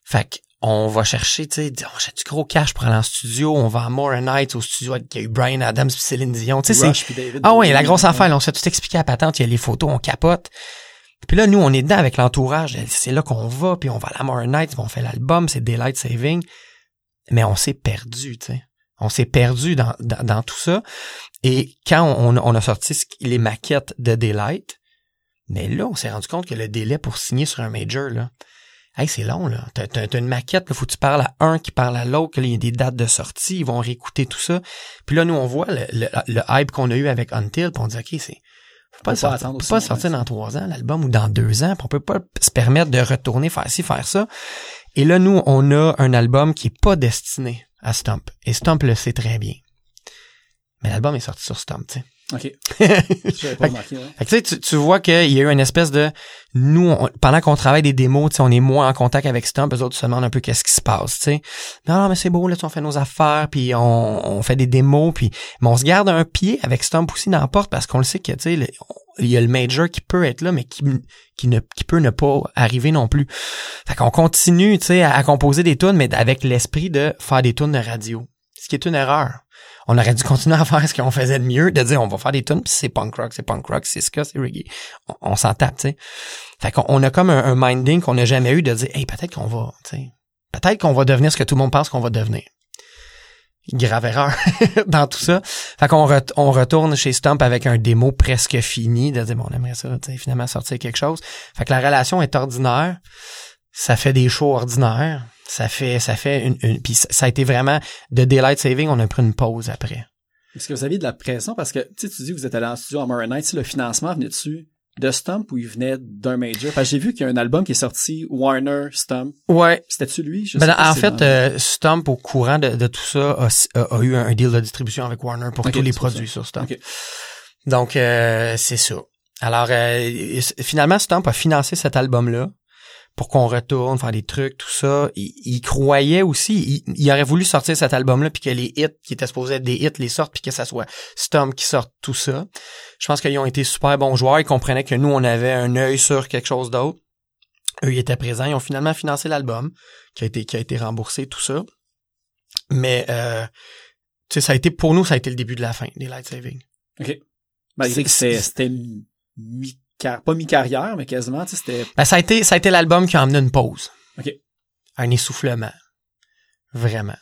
Fait que on va chercher, tu sais, on achète du gros cash pour aller en studio, on va à More Nights au studio avec il y a eu Brian Adams puis Céline Dion, tu sais, c'est ah ouais, la grosse affaire, là, on s'est tout expliqué à patente, il y a les photos, on capote. Puis là, nous, on est dedans avec l'entourage, c'est là qu'on va, puis on va à la More Nights, puis on fait l'album, c'est Daylight Saving. Mais on s'est perdu, tu sais. On s'est perdu dans, dans, dans tout ça. Et quand on, on a sorti les maquettes de Daylight, mais là, on s'est rendu compte que le délai pour signer sur un major, là, hey, c'est long, là. T'as, t'as- t'as une maquette, là, faut que tu parles à un qui parle à l'autre, il y a des dates de sortie, ils vont réécouter tout ça. Puis là, nous, on voit le, le, le hype qu'on a eu avec Until, puis on dit, OK, c'est, faut pas, pas le sortir, pas le longtemps sortir dans trois ans, l'album, ou dans deux ans, puis on peut pas se permettre de retourner, faire ci, faire ça. Et là, nous, on a un album qui est pas destiné à Stump. Et Stump le sait très bien. Mais l'album est sorti sur Stump, tu sais. Ok. J'avais pas remarqué, ouais. Fait que, tu sais, tu, tu vois qu'il y a eu une espèce de nous on- pendant qu'on travaille des démos, tu sais, on est moins en contact avec Stump, eux autres se demandent un peu qu'est-ce qui se passe, tu sais. Non, non, mais c'est beau là, on fait nos affaires, puis on, on fait des démos, puis mais on se garde un pied avec Stump aussi dans la porte parce qu'on le sait que tu sais, le- il y a le major qui peut être là, mais qui qui ne qui peut ne pas arriver non plus. Fait qu'on continue, tu sais, à, à composer des tunes, mais avec l'esprit de faire des tunes de radio, ce qui est une erreur on aurait dû continuer à faire ce qu'on faisait de mieux, de dire on va faire des tunes, puis c'est punk rock, c'est punk rock, c'est ska, c'est reggae. On, s'en tape, tu sais. Fait qu'on on a comme un, minding qu'on n'a jamais eu de dire hey, peut-être qu'on va, tu sais, peut-être qu'on va devenir ce que tout le monde pense qu'on va devenir. Grave erreur dans tout ça. Fait qu'on ret- on retourne chez Stump avec un démo presque fini, de dire bon, on aimerait ça, tu finalement sortir quelque chose. Fait que la relation est ordinaire. Ça fait des shows ordinaires. Ça fait, ça fait une, une puis ça, a été vraiment de daylight saving. On a pris une pause après. Est-ce que vous aviez de la pression? Parce que, tu dis que vous êtes allé en studio à Night, si le financement venait dessus de Stump ou il venait d'un major? Parce que j'ai vu qu'il y a un album qui est sorti, Warner Stump. Ouais. C'était-tu lui? Je Ben, sais en si fait, euh, Stump, au courant de, de tout ça, a, a- a eu un deal de distribution avec Warner pour tous les produits ça. sur Stump. Ok. Donc, euh, c'est ça. Alors, euh, finalement, Stump a financé cet album-là pour qu'on retourne faire des trucs, tout ça. Il, il croyait aussi, il, il aurait voulu sortir cet album-là puis que les hits qui étaient supposés être des hits les sortent puis que ça soit Stump qui sorte tout ça. Je pense qu'ils ont été super bons joueurs. Ils comprenaient que nous, on avait un œil sur quelque chose d'autre. Eux, ils étaient présents. Ils ont finalement financé l'album qui a été qui a été remboursé, tout ça. Mais euh, tu sais, ça a été pour nous, ça a été le début de la fin des light saving. OK. Malgré que C'est- c'était, c'était mi pas mi-carrière, mais quasiment, tu sais, c'était... Ben, ça a été ça a été l'album qui a amené une pause. OK. Un essoufflement. Vraiment.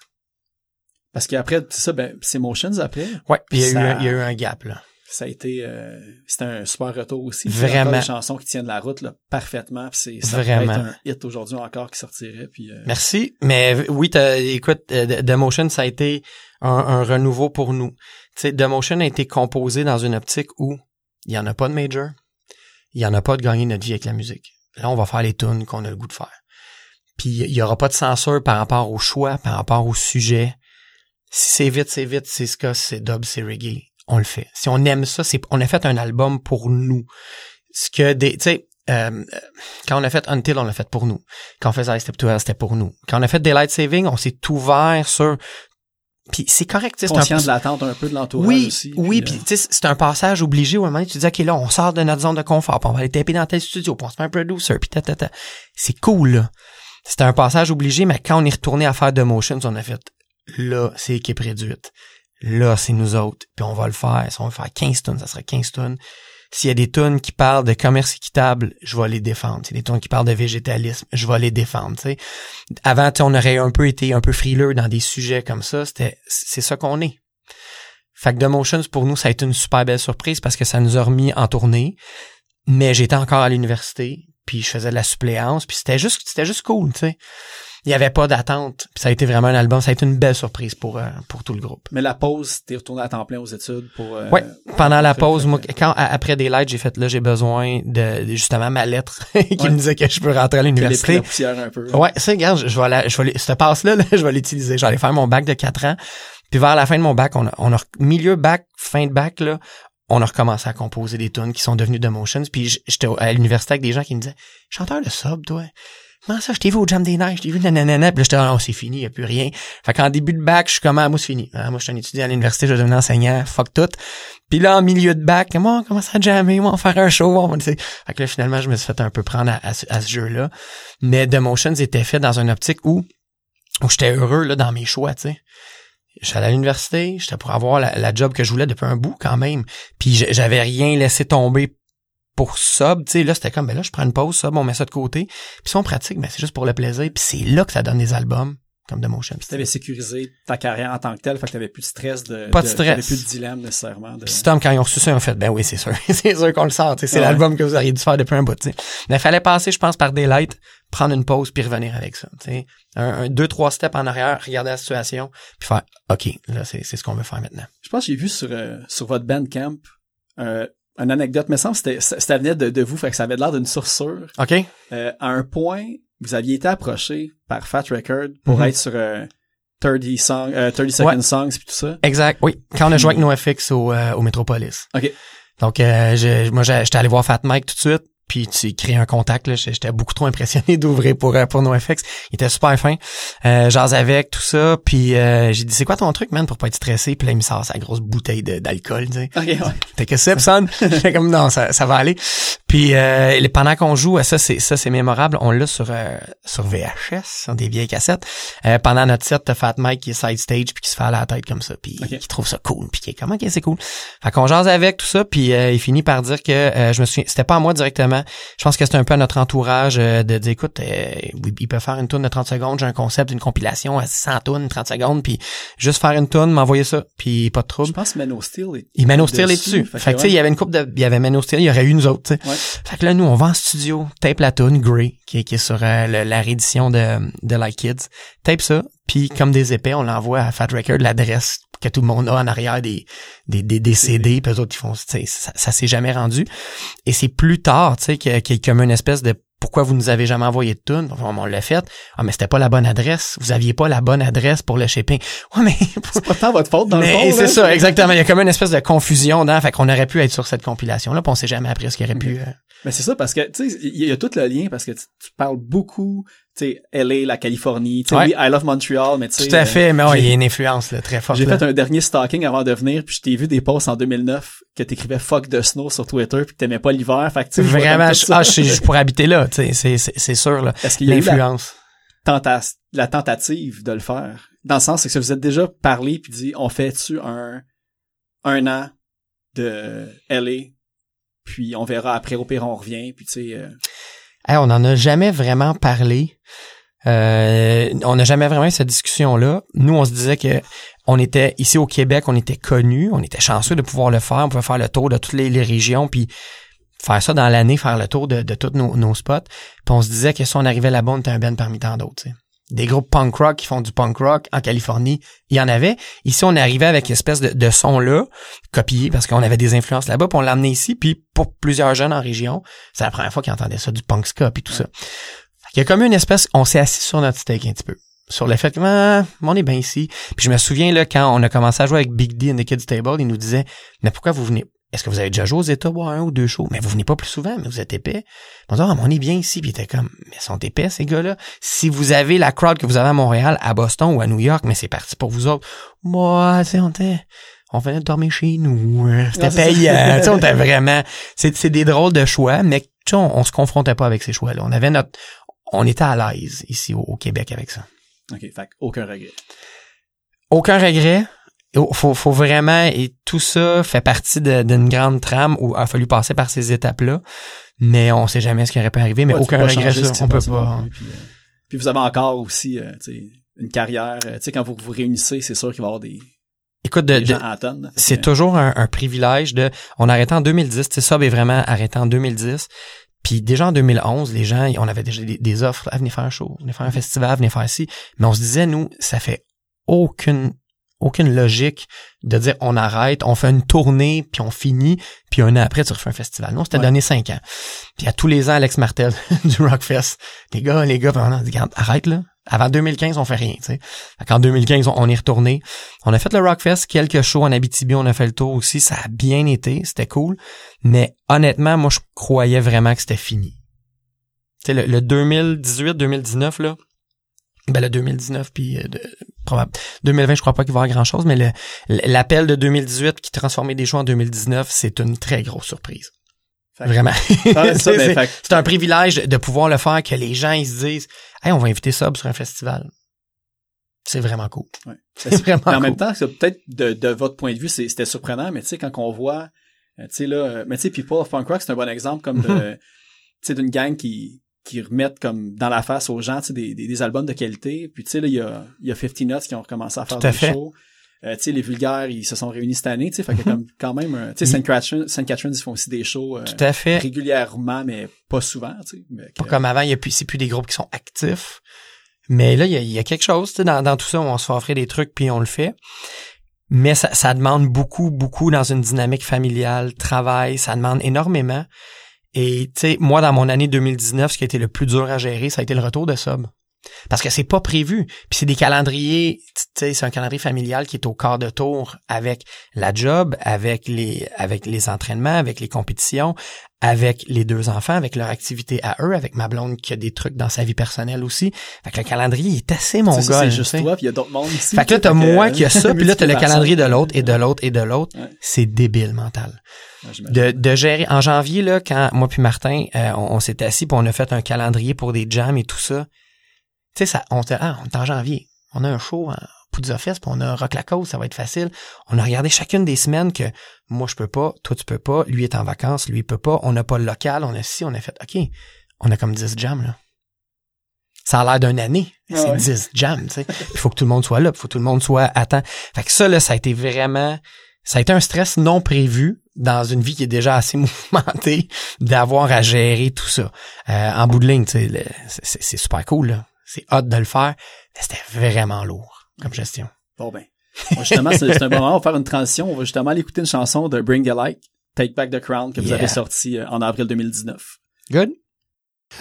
Parce qu'après, c'est ça, ben, c'est Motions après. Ouais, puis il y a eu Ça- un- il y a eu un gap là. Ça a été, euh, c'était un super retour aussi. Vraiment. Des chansons qui tiennent la route, là, parfaitement. Puis c'est, ça Vraiment. être un hit aujourd'hui encore qui sortirait. Puis, euh, Merci. Mais oui, t'as- écoute, euh, The Motion, ça a été un, un renouveau pour nous. Tu sais, The Motion a été composé dans une optique où il y en a pas de major, il y en a pas de gagner notre vie avec la musique. Là, on va faire les tunes qu'on a le goût de faire. Puis il y aura pas de censure par rapport au choix, par rapport au sujet. Si c'est vite, c'est vite, c'est ska, c'est dub, c'est reggae, on le fait. Si on aime ça, c'est on a fait un album pour nous. Ce que des, tu sais, euh, quand on a fait Until, on l'a fait pour nous. Quand on faisait I Step to c'était pour nous. Quand on a fait Daylight Saving, on s'est ouvert sur puis c'est correct, tu sais, c'est un Conscient de l'attente un peu de l'entourage oui, aussi. oui, puis, puis euh, tu sais, c'est un passage obligé où à un moment donné, tu dis ok là, on sort de notre zone de confort, puis on va aller taper dans tel studio, puis on se fait un producer, puis ta, ta, ta. C'est cool là. C'était un passage obligé, mais quand on est retourné à faire The Motions, on a fait là, c'est équipe réduite. Là, c'est nous autres, puis on va le faire. Si on va faire 15 tonnes, ça sera 15 tonnes. S'il y a des tonnes qui parlent de commerce équitable, je vais les défendre. S'il y a des tonnes qui parlent de végétalisme, je vais les défendre. tu sais. Avant, tu sais, on aurait un peu été un peu frileux dans des sujets comme ça. C'était, c'est ça qu'on est. Fait que The Motions, pour nous, ça a été une super belle surprise parce que ça nous a remis en tournée. Mais j'étais encore à l'université, puis je faisais de la suppléance, puis c'était juste, c'était juste cool. Il y avait pas d'attente, puis ça a été vraiment un album, ça a été une belle surprise pour, euh, pour tout le groupe. Mais la pause, t'es retourné à temps plein aux études pour... euh, Ouais, pendant la pause, moi, quand après des lights, j'ai fait là, j'ai besoin de, justement ma lettre qui Ouais. me disait que je peux rentrer à l'université. la poussière un peu. Ouais, ça, regarde, je, je vais la, je vais, cette passe-là, là, je vais l'utiliser. J'allais faire mon bac de 4 ans. Puis vers la fin de mon bac, on a, on a milieu bac, fin de bac, là, on a recommencé à composer des tunes qui sont devenues de motions. Puis j'étais à l'université avec des gens qui me disaient, chanteur de sub, toi. Comment ça, je t'ai vu au Jam des Neiges, je vu nanana. Puis là, j'étais, ah non, c'est fini, y a plus rien. Fait qu'en début de bac, je suis comme, ah, moi, c'est fini. Ah, moi, je suis un étudiant à l'université, je vais devenir enseignant, fuck tout. Puis là, en milieu de bac, moi, on commence à jammer, on va faire un show, on va, sais. Fait que là, finalement, je me suis fait un peu prendre à, ce- jeu-là. Mais The Motions était fait dans une optique où, où j'étais heureux, là, dans mes choix, tu sais. J'allais à l'université, j'étais pour avoir la, la job que je voulais depuis un bout, quand même. Puis j'avais rien laissé tomber pour sub, tu sais, là, c'était comme, ben là, je prends une pause, sub, on met ça de côté. Puis si on pratique, ben c'est juste pour le plaisir. Puis c'est là que ça donne des albums, comme The Motions. Puis t'avais sécurisé ta carrière en tant que telle, fait que t'avais plus de stress de... Pas de stress. T'avais plus de dilemme nécessairement. De... Puis Stom, quand ils ont reçu ça, ils ont fait, ben oui, c'est sûr. c'est sûr qu'on le sort. tu sais, C'est Ouais. l'album que vous auriez dû faire depuis un bout. tu sais. Mais il fallait passer, je pense, par des lights, prendre une pause, puis revenir avec ça. tu sais. Un, un, deux, trois steps en arrière, regarder la situation, puis faire, OK, là, c'est c'est ce qu'on veut faire maintenant. Je pense que j'ai vu sur, euh, sur votre Bandcamp euh, une anecdote, mais ça me semble c'était, ça venait de, de vous, fait que ça avait l'air d'une source sûre. OK? Euh, à un point, vous aviez été approché par Fat Record pour Mhm. être sur euh, 30, song, euh, 30 Second Ouais. Songs puis tout ça. Exact, oui. Quand on a joué avec NoFX au, euh, au Metropolis. OK. Donc, euh, je- moi, j'étais allé voir Fat Mike tout de suite. Puis tu crées un contact, là. J'étais beaucoup trop impressionné d'ouvrir pour, euh, pour NoFX. Il était super fin. Euh, J'en avec, tout ça. Puis euh, j'ai dit, c'est quoi ton truc, man, pour pas être stressé? Puis là, il me sort sa grosse bouteille d'alcool, tu sais. Ouais. T'es que son? J'étais comme, non, ça, ça va aller. Puis euh, pendant qu'on joue, ça c'est ça c'est mémorable. On l'a sur euh, sur VHS, sur des vieilles cassettes. Euh, pendant notre set, t'as Fat Mike qui est side stage puis qui se fait à la tête comme ça, puis qui trouve ça cool, puis qui est comment ok, c'est cool. Fait qu'on jase avec tout ça, puis euh, il finit par dire que euh, je me souviens, c'était pas à moi directement. Je pense que c'était un peu à notre entourage euh, de dire écoute, euh, il peut faire une tourne de 30 secondes, j'ai un concept d'une compilation à 100 tonnes, 30 secondes, puis juste faire une tourne, m'envoyer ça, puis pas de trouble. Je pense que Mano Steel est Il Mano Steel est dessus. Fait, que, tu sais, il y avait une coupe de, il y avait Mano Steel, il y aurait eu nous autres. Ouais. Fait que là, nous, on va en studio, tape la tune Grey, qui, est- qui est sur euh, le- la réédition de, de Like Kids. Tape ça, puis comme des épées, on l'envoie à Fat Record, l'adresse que tout le monde a en arrière des, des, des, des CD, puis eux autres, ils font, ça, ça s'est jamais rendu. Et c'est plus tard, tu sais, qu'il y a- qu'il y a comme une espèce de pourquoi vous nous avez jamais envoyé de tune? On, on l'a fait. Ah, mais c'était pas la bonne adresse. Vous aviez pas la bonne adresse pour le shipping. Ouais, mais C'est pas tant votre faute dans mais le fond. c'est ça, exactement. Il y a comme une espèce de confusion dans, fait qu'on aurait pu être sur cette compilation-là, puis on sait jamais après ce qu'il aurait pu. euh, Mais c'est ça parce que tu sais il y a tout le lien parce que tu, tu parles beaucoup tu sais LA la Californie tu sais Ouais. oui I love Montreal mais tu sais Tout à fait, mais ouais, il y a une influence là, très forte. J'ai fait un dernier stalking avant de venir, puis je t'ai vu des posts en 2009 que t'écrivais fuck de snow sur Twitter, puis que t'aimais pas l'hiver, fait que Vraiment, je, ah, je, suis- je pourrais habiter là, tu sais, c'est, c'est, c'est sûr là. La, L'influence. tenta- la tentative de le faire? Dans le sens, c'est que vous êtes déjà parlé puis dit, on fait-tu un, un an de LA, puis on verra après, au pire on revient, puis tu sais, euh, on n'en a jamais vraiment parlé. Euh, on n'a jamais vraiment eu cette discussion-là. Nous, on se disait que on était ici au Québec, on était connus, on était chanceux de pouvoir le faire, on pouvait faire le tour de toutes les, régions, puis faire ça dans l'année, faire le tour de, tous nos, spots. Puis on se disait que si on arrivait là-bas, on était un band parmi tant d'autres. Des groupes punk rock qui font du punk rock en Californie, il y en avait. Ici, on arrivait avec une espèce de, de son-là, copié parce qu'on avait des influences là-bas, puis on l'a amené ici, puis pour plusieurs jeunes en région, c'est la première fois qu'ils entendaient ça, du punk ska, puis tout ça. Qu'il y a comme une espèce, on s'est assis sur notre steak un petit peu. sur le fait que ah, on est bien ici. Puis je me souviens là quand on a commencé à jouer avec Big D and the Kids Table, il nous disait mais pourquoi vous venez est-ce que vous avez déjà joué aux États boire un ou deux shows? Mais vous venez pas plus souvent, mais vous êtes épais. On dit, ah, mais on est bien ici. Puis il était comme, mais ils sont épais, ces gars-là. Si vous avez la crowd que vous avez à Montréal, à Boston ou à New York, mais c'est parti pour vous autres. Moi, tu sais, on était, on venait de dormir chez nous. hein. C'était payant. Tu sais, on était vraiment, c'est, c'est des drôles de choix, mais tu sais, on, on se confrontait pas avec ces choix-là. On avait notre, on était à l'aise ici au, au Québec avec ça. OK, fait aucun regret. aucun regret. Oh, Faut, faut vraiment, et tout ça fait partie d'une grande trame où il a fallu passer par ces étapes-là. Mais on sait jamais ce qui aurait pu arriver, mais Ouais, aucun regret, ça, on peut pas. non plus, Puis, euh, puis vous avez encore aussi euh, une carrière. euh, Tu sais, quand vous vous réunissez, c'est sûr qu'il va y avoir des, Écoute, de, de- à c'est toujours un, un privilège de, on a arrêté en 2010, tu sais, Sub est vraiment arrêté en 2010. Puis déjà en 2011, les gens, on avait déjà des, des offres, ah, venez faire un show, venez faire un festival, venez faire ci. Mais on se disait, nous, ça fait aucune aucune logique de dire on arrête, on fait une tournée, puis on finit, puis un an après, tu refais un festival. Nous, on s'était Ouais. donné cinq ans. Puis à tous les ans, Alex Martel du Rockfest, les gars, les gars, on a dit, arrête là. Avant 2015, on fait rien, tu sais. Qu'en 2015, on, on est retourné. On a fait le Rockfest, quelques shows en Abitibi, on a fait le tour aussi. Ça a bien été, c'était cool. Mais honnêtement, moi, je croyais vraiment que c'était fini. Tu sais, le, le 2018-2019, là, ben le 2019, puis euh, probable. 2020, je crois pas qu'il va y avoir grand-chose, mais l'appel de 2018 qui transformait des shows en 2019, c'est une très grosse surprise. Fait Vraiment. Ah, c'est ben, C'est- un privilège de pouvoir le faire, que les gens ils se disent Hey, on va inviter Sub sur un festival. C'est vraiment cool. Ouais. C'est vraiment Mais en cool. même temps, peut-être de, de votre point de vue, c'était surprenant, mais tu sais, quand on voit, euh, tu sais, là, euh, mais tu sais, People of Punk Rock, c'est un bon exemple comme de, tu sais, d'une gang qui, qui remettent comme dans la face aux gens, des, des, des albums de qualité. Puis tu sais, il y a, il y a 50 Nuts qui ont recommencé à faire Tout à des fait. shows. Euh, tu sais, les vulgaires, ils se sont réunis cette année, tu sais, fait que comme, quand même, euh, tu sais, St. Catherine, St. Catherine, ils font aussi des shows euh, Tout à fait. régulièrement, mais pas souvent, tu sais. Pas comme avant, il y a plus, c'est plus des groupes qui sont actifs. Mais là, il y a, il y a quelque chose, tu sais, dans, dans tout ça, on se fait offrir des trucs puis on le fait. Mais ça, ça demande beaucoup, beaucoup dans une dynamique familiale, travail, ça demande énormément. Et tu sais, moi, dans mon année 2019, ce qui a été le plus dur à gérer, ça a été le retour de Sub. Parce que c'est pas prévu. Puis c'est des calendriers, tu sais, c'est un calendrier familial qui est au quart de tour avec la job, avec les, avec les entraînements, avec les compétitions, avec les deux enfants, avec leur activité à eux, avec ma blonde qui a des trucs dans sa vie personnelle aussi. Fait que le calendrier est assez mon gars. c'est juste toi, puis il y a d'autres mondes ici. Fait que là, t'as moi que- qui a ça, puis là, t'as le calendrier de l'autre, et de l'autre, et de l'autre. Ouais. C'est débile mental. Ouais. De, de gérer, en janvier, là, quand moi puis Martin, euh, on, on s'était assis puis on a fait un calendrier pour des jams et tout ça. Tu sais, ça, on ah, est en janvier. On a un show en Poudre Fest, puis on a Rock la Côte, ça va être facile. On a regardé chacune des semaines que moi je peux pas, toi tu peux pas, lui est en vacances, lui il peut pas, on n'a pas le local, on a ci, on a fait, OK, on a comme 10 jams, là. Ça a l'air d'une année. Ah C'est ouais. 10 jams, tu sais. Il faut que tout le monde soit là, il faut que tout le monde soit à temps. Fait que ça, là, ça a été vraiment, ça a été un stress non prévu dans une vie qui est déjà assez mouvementée d'avoir à gérer tout ça. Euh, en bout de ligne, tu sais, c'est super cool, là. C'est hot de le faire, mais c'était vraiment lourd comme gestion. Bon ben. Bon, justement, c'est un bon moment. On va faire une transition. On va justement aller écouter une chanson de Bring the Light, Take Back the Crown, que vous Yeah. avez sorti euh, en avril 2019. Good?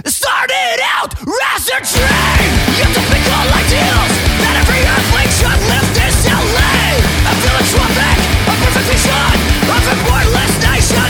Started out as a dream You typical ideals That every earthling should live this LA A philanthropic, a perfect vision Of a borderless nation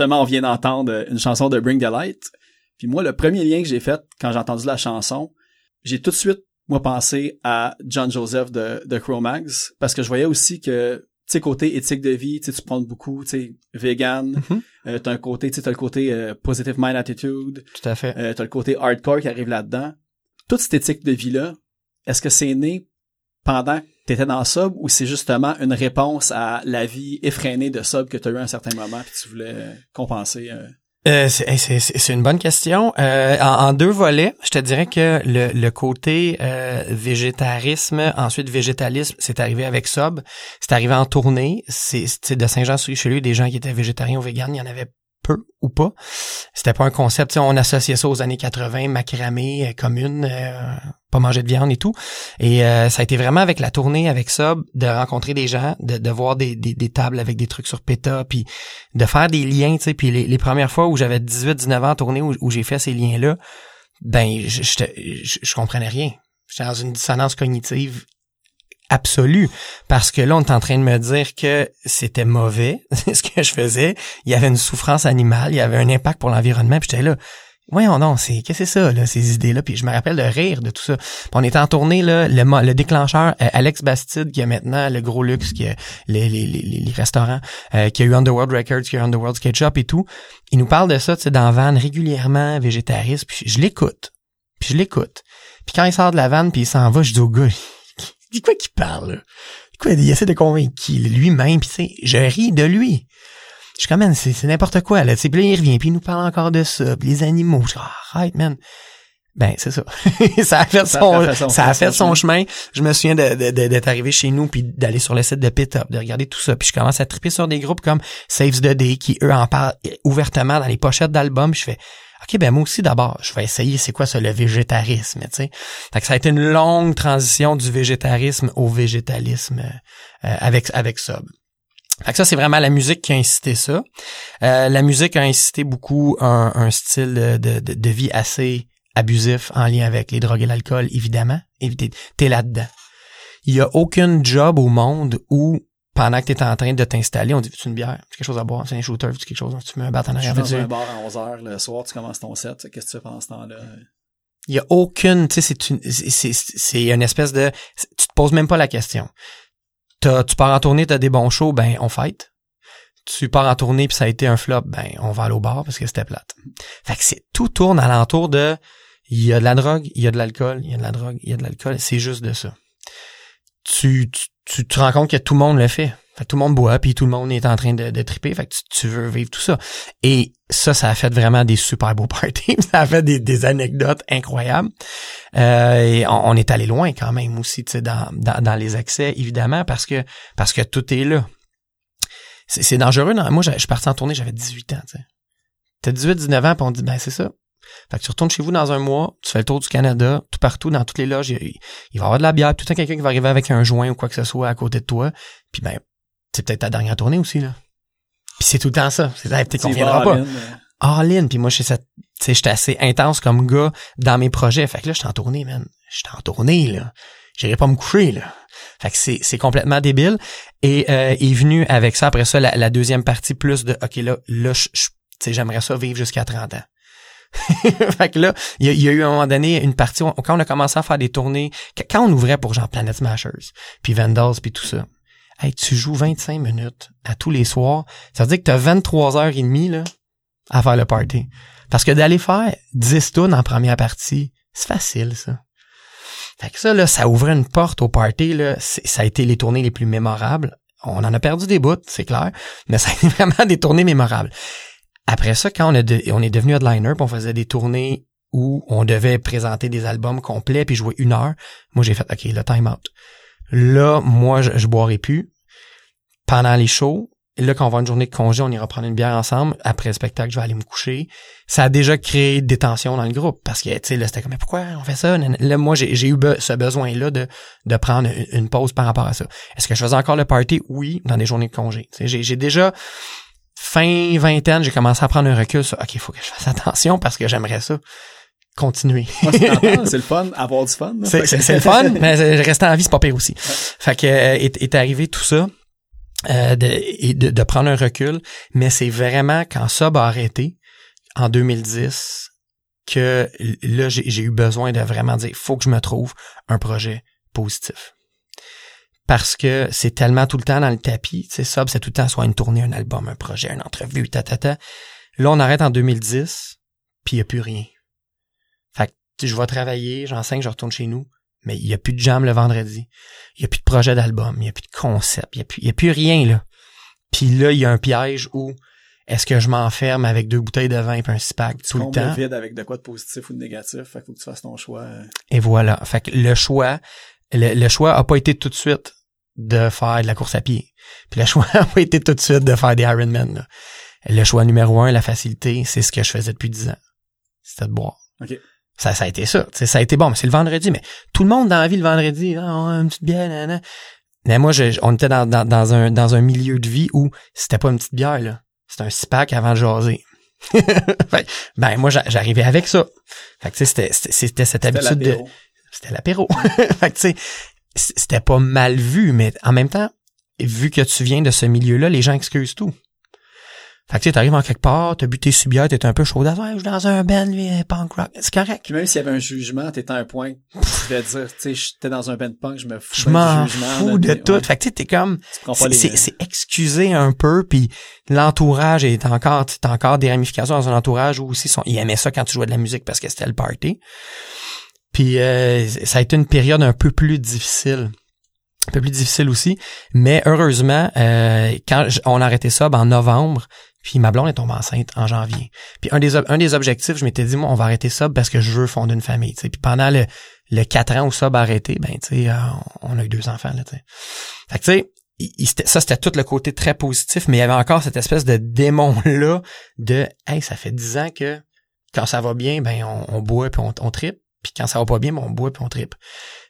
Justement, on vient d'entendre une chanson de Bring the Light. Puis moi, le premier lien que j'ai fait quand j'ai entendu la chanson, j'ai tout de suite, moi, pensé à John Joseph de, de Chromags, parce que je voyais aussi que, tu sais, côté éthique de vie, tu prends beaucoup, tu sais, vegan, Mhm. euh, t'as un côté, tu sais, t'as le côté euh, positive mind attitude, Tout à fait. euh, t'as le côté hardcore qui arrive là-dedans. Toute cette éthique de vie-là, est-ce que c'est né pendant t'étais dans Sub ou c'est justement une réponse à la vie effrénée de Sub que t'as eu à un certain moment puis tu voulais compenser? euh? Euh, c'est une bonne question. Euh, en, deux volets, je te dirais que le, le côté euh, végétarisme, ensuite végétalisme, c'est arrivé avec Sob. C'est arrivé en tournée. C'est de Saint-Jean-sur-Richelieu, des gens qui étaient végétariens ou véganes, il y en avait peu ou pas. C'était pas un concept. On associait ça aux années 80, macramé, euh, commune, euh, pas manger de viande et tout. Et euh, ça a été vraiment avec la tournée avec Sob de rencontrer des gens, de, de voir des, des, des tables avec des trucs sur PETA, puis de faire des liens, puis les, les premières fois où j'avais 18-19 ans en tournée où, où j'ai fait ces liens-là, ben je comprenais rien. J'étais dans une dissonance cognitive absolue parce que là on est en train de me dire que c'était mauvais ce que je faisais, il y avait une souffrance animale, il y avait un impact pour l'environnement, puis j'étais là Voyons non, c'est qu'est-ce que c'est ça là, ces idées-là? Puis je me rappelle de rire de tout ça. On était en tournée là, le, déclencheur euh, Alex Bastide qui a maintenant le gros luxe qui a les, les, les, restaurants euh, qui a eu Underworld Records, qui a eu Underworld Sketchup et tout. Il nous parle de ça, tu sais, dans Van régulièrement, végétariste, puis je l'écoute. Puis je l'écoute. Puis quand il sort de la vanne puis il s'en va, je dis au gars, dis quoi qu'il parle? Quoi, il essaie de convaincre qui? Lui-même, puis tu sais, je ris de lui. Je suis comme, man, c'est n'importe quoi, là. Tu sais, puis là, il revient, puis il nous parle encore de ça, puis les animaux. Je dis, ah, arrête, man. Ben, c'est ça. ça a fait Ça son, a fait son- ça a fait son son chemin. Je me souviens de, de- de- d'être arrivé chez nous puis d'aller sur le site de Pit-Up, de regarder tout ça. Puis je commence à triper sur des groupes comme Saves the Day qui, eux, en parlent ouvertement dans les pochettes d'albums. Je fais, OK, ben moi aussi, d'abord, je vais essayer c'est quoi ça, le végétarisme, tu sais. Fait ça a été une longue transition du végétarisme au végétalisme euh, avec, avec Sub. Fait que ça, c'est vraiment la musique qui a incité ça. Euh, la musique a incité beaucoup un, un style de, de, vie assez abusif en lien avec les drogues et l'alcool, évidemment. T'es là-dedans. Il y a aucun job au monde où, pendant que t'es en train de t'installer, on dit, tu une bière? Tu quelque chose à boire? C'est un shooter? Tu quelque chose? Tu mets un bat en Je suis arrière? dans un bar à 11h le soir, tu commences ton set, qu'est-ce que tu fais pendant ce temps-là? Il y a aucune, tu sais, c'est une, c'est, c'est- c'est une espèce de, tu te poses même pas la question. Tu pars en tournée, t'as des bons shows, ben, on fight. Tu pars en tournée puis ça a été un flop, ben, on va aller au bar parce que c'était plate. Fait que c'est, tout tourne alentour de, il y a de la drogue, il y a de l'alcool, il y a de la drogue, il y a de l'alcool, c'est juste de ça. Tu, tu, tu te rends compte que tout le monde le fait. Fait que tout le monde boit puis tout le monde est en train de, de triper, fait que tu, tu veux vivre tout ça. Et ça, ça a fait vraiment des super beaux parties. ça a fait des, des anecdotes incroyables. Euh, et on, on est allé loin quand même aussi, tu sais, dans, dans, dans les accès, évidemment, parce que parce que tout est là. C'est dangereux. non? Moi, je je suis parti en tournée, j'avais 18 ans, tu sais. T'as 18, 19 ans, puis on dit, ben c'est ça. Fait que tu retournes chez vous dans un mois, tu fais le tour du Canada, tout partout, dans toutes les loges, il, il va y avoir de la bière, tout le temps quelqu'un qui va arriver avec un joint ou quoi que ce soit à côté de toi. Puis ben, c'est peut-être ta dernière tournée aussi, là. Puis c'est tout le temps ça. C'est peut-être qu'on vas pas all in, euh, all in. Puis moi, je j'étais assez intense comme gars dans mes projets. Fait que là, j'étais en tournée, man. J'étais en tournée, là. J'irais pas me coucher, là. Fait que c'est, complètement débile. Et euh, est venu avec ça, après ça, la, la deuxième partie plus de, OK, là, là, je, je- j'aimerais ça vivre jusqu'à 30 ans. fait que là, il y, a- eu à un moment donné une partie, où- quand on a commencé à faire des tournées, qu- quand on ouvrait pour genre Planet Smashers, puis Vandals, puis tout ça, hey, tu joues 25 minutes à tous les soirs, ça veut dire que t'as 23 heures et demie, là, à faire le party. Parce que d'aller faire 10 tunes en première partie, c'est facile, ça. Fait que ça, là, ça ouvrait une porte au party, là. Ça a été les tournées les plus mémorables. On en a perdu des bouts, c'est clair, mais ça a été vraiment des tournées mémorables. Après ça, quand on, a de- on est devenu headliner, on faisait des tournées où on devait présenter des albums complets puis jouer une heure, moi j'ai fait OK, le time out. Là, moi, je, boirai plus. Pendant les shows, là, quand on va une journée de congé, on ira prendre une bière ensemble. Après le spectacle, je vais aller me coucher. Ça a déjà créé des tensions dans le groupe parce que, tu sais, là, c'était comme, mais pourquoi on fait ça? Là, moi, j'ai eu ce besoin-là de, prendre une, une pause par rapport à ça. Est-ce que je faisais encore le party? Oui, dans des journées de congé. J'ai déjà, fin vingtaine, j'ai commencé à prendre un recul sur, OK, il faut que je fasse attention parce que j'aimerais ça continuer. c'est le fun, avoir du fun. C'est, que- le fun, mais rester en vie, c'est pas pire aussi. Fait que euh, est, est arrivé tout ça. euh, de, de, de prendre un recul, mais c'est vraiment quand Sub a arrêté en 2010 que là j'ai j'ai eu besoin de vraiment dire faut que je me trouve un projet positif. Parce que c'est tellement tout le temps dans le tapis, tu sais Sub c'est tout le temps soit une tournée, un album, un projet, une entrevue, ta ta ta. Là on arrête en 2010, puis il y a plus rien. Fait que je vais travailler, j'enseigne, je retourne chez nous, mais il y a plus de jam le vendredi. Il y a plus de projet d'album, il y a plus de concept, il y a plus, y a plus rien là. Puis là, il y a un piège où est-ce que je m'enferme avec deux bouteilles de vin et un six pack tout le temps? vide avec de quoi de positif ou de négatif. Fait qu'il faut que tu fasses ton choix. euh, Et voilà. Fait que le choix, le, le choix a pas été tout de suite de faire de la course à pied. Puis le choix a été tout de suite de faire des Ironman. là. Le choix numéro un, la facilité, c'est ce que je faisais depuis dix ans. C'était de boire. OK. Ça, ça a été ça. Ça a été bon, mais c'est le vendredi. Mais tout le monde dans la vie le vendredi, on a une petite bière, nanana. Mais moi, je- on était dans, dans, dans un, dans un milieu de vie où c'était pas une petite bière, là. C'était un six pack avant de jaser. Ben, moi, j'a- j'arrivais avec ça. Fait que, tu sais, c'était, c'était cette habitude de, c'était l'apéro. fait que, tu sais, c'était pas mal vu, mais en même temps, vu que tu viens de ce milieu-là, les gens excusent tout. Fait que, tu sais, t'arrives en quelque part, t'as bu tes subières, t'es un peu chaud. Ouais, je suis dans un band, lui, punk rock. C'est correct. Puis même s'il y avait un jugement, t'étais à un point, tu devais dire, tu sais, j'étais dans un band punk, je me fous Je m'en du jugement. fous de tout. ouais, Fait que, tu t'es comme, c'est excusé un peu, puis l'entourage est encore, t'as encore des ramifications dans un entourage où aussi ils aimaient ça quand tu jouais de la musique parce que c'était le party. Puis euh, ça a été une période un peu plus difficile. Un peu plus difficile aussi. Mais heureusement, euh, quand on a arrêté ça ben, en novembre, puis ma blonde est tombée enceinte en janvier. Puis un des, un des objectifs, je m'étais dit, moi, on va arrêter ça parce que je veux fonder une famille. tu sais. Puis pendant le, le quatre ans où ça a arrêté, ben, tu euh, on a eu deux enfants, là, tu sais. Fait que, tu sais, ça, c'était tout le côté très positif, mais il y avait encore cette espèce de démon-là de, hey, ça fait dix ans que quand ça va bien, ben, on, on boit puis on tripe. Puis quand ça va pas bien, ben, on boit puis on tripe.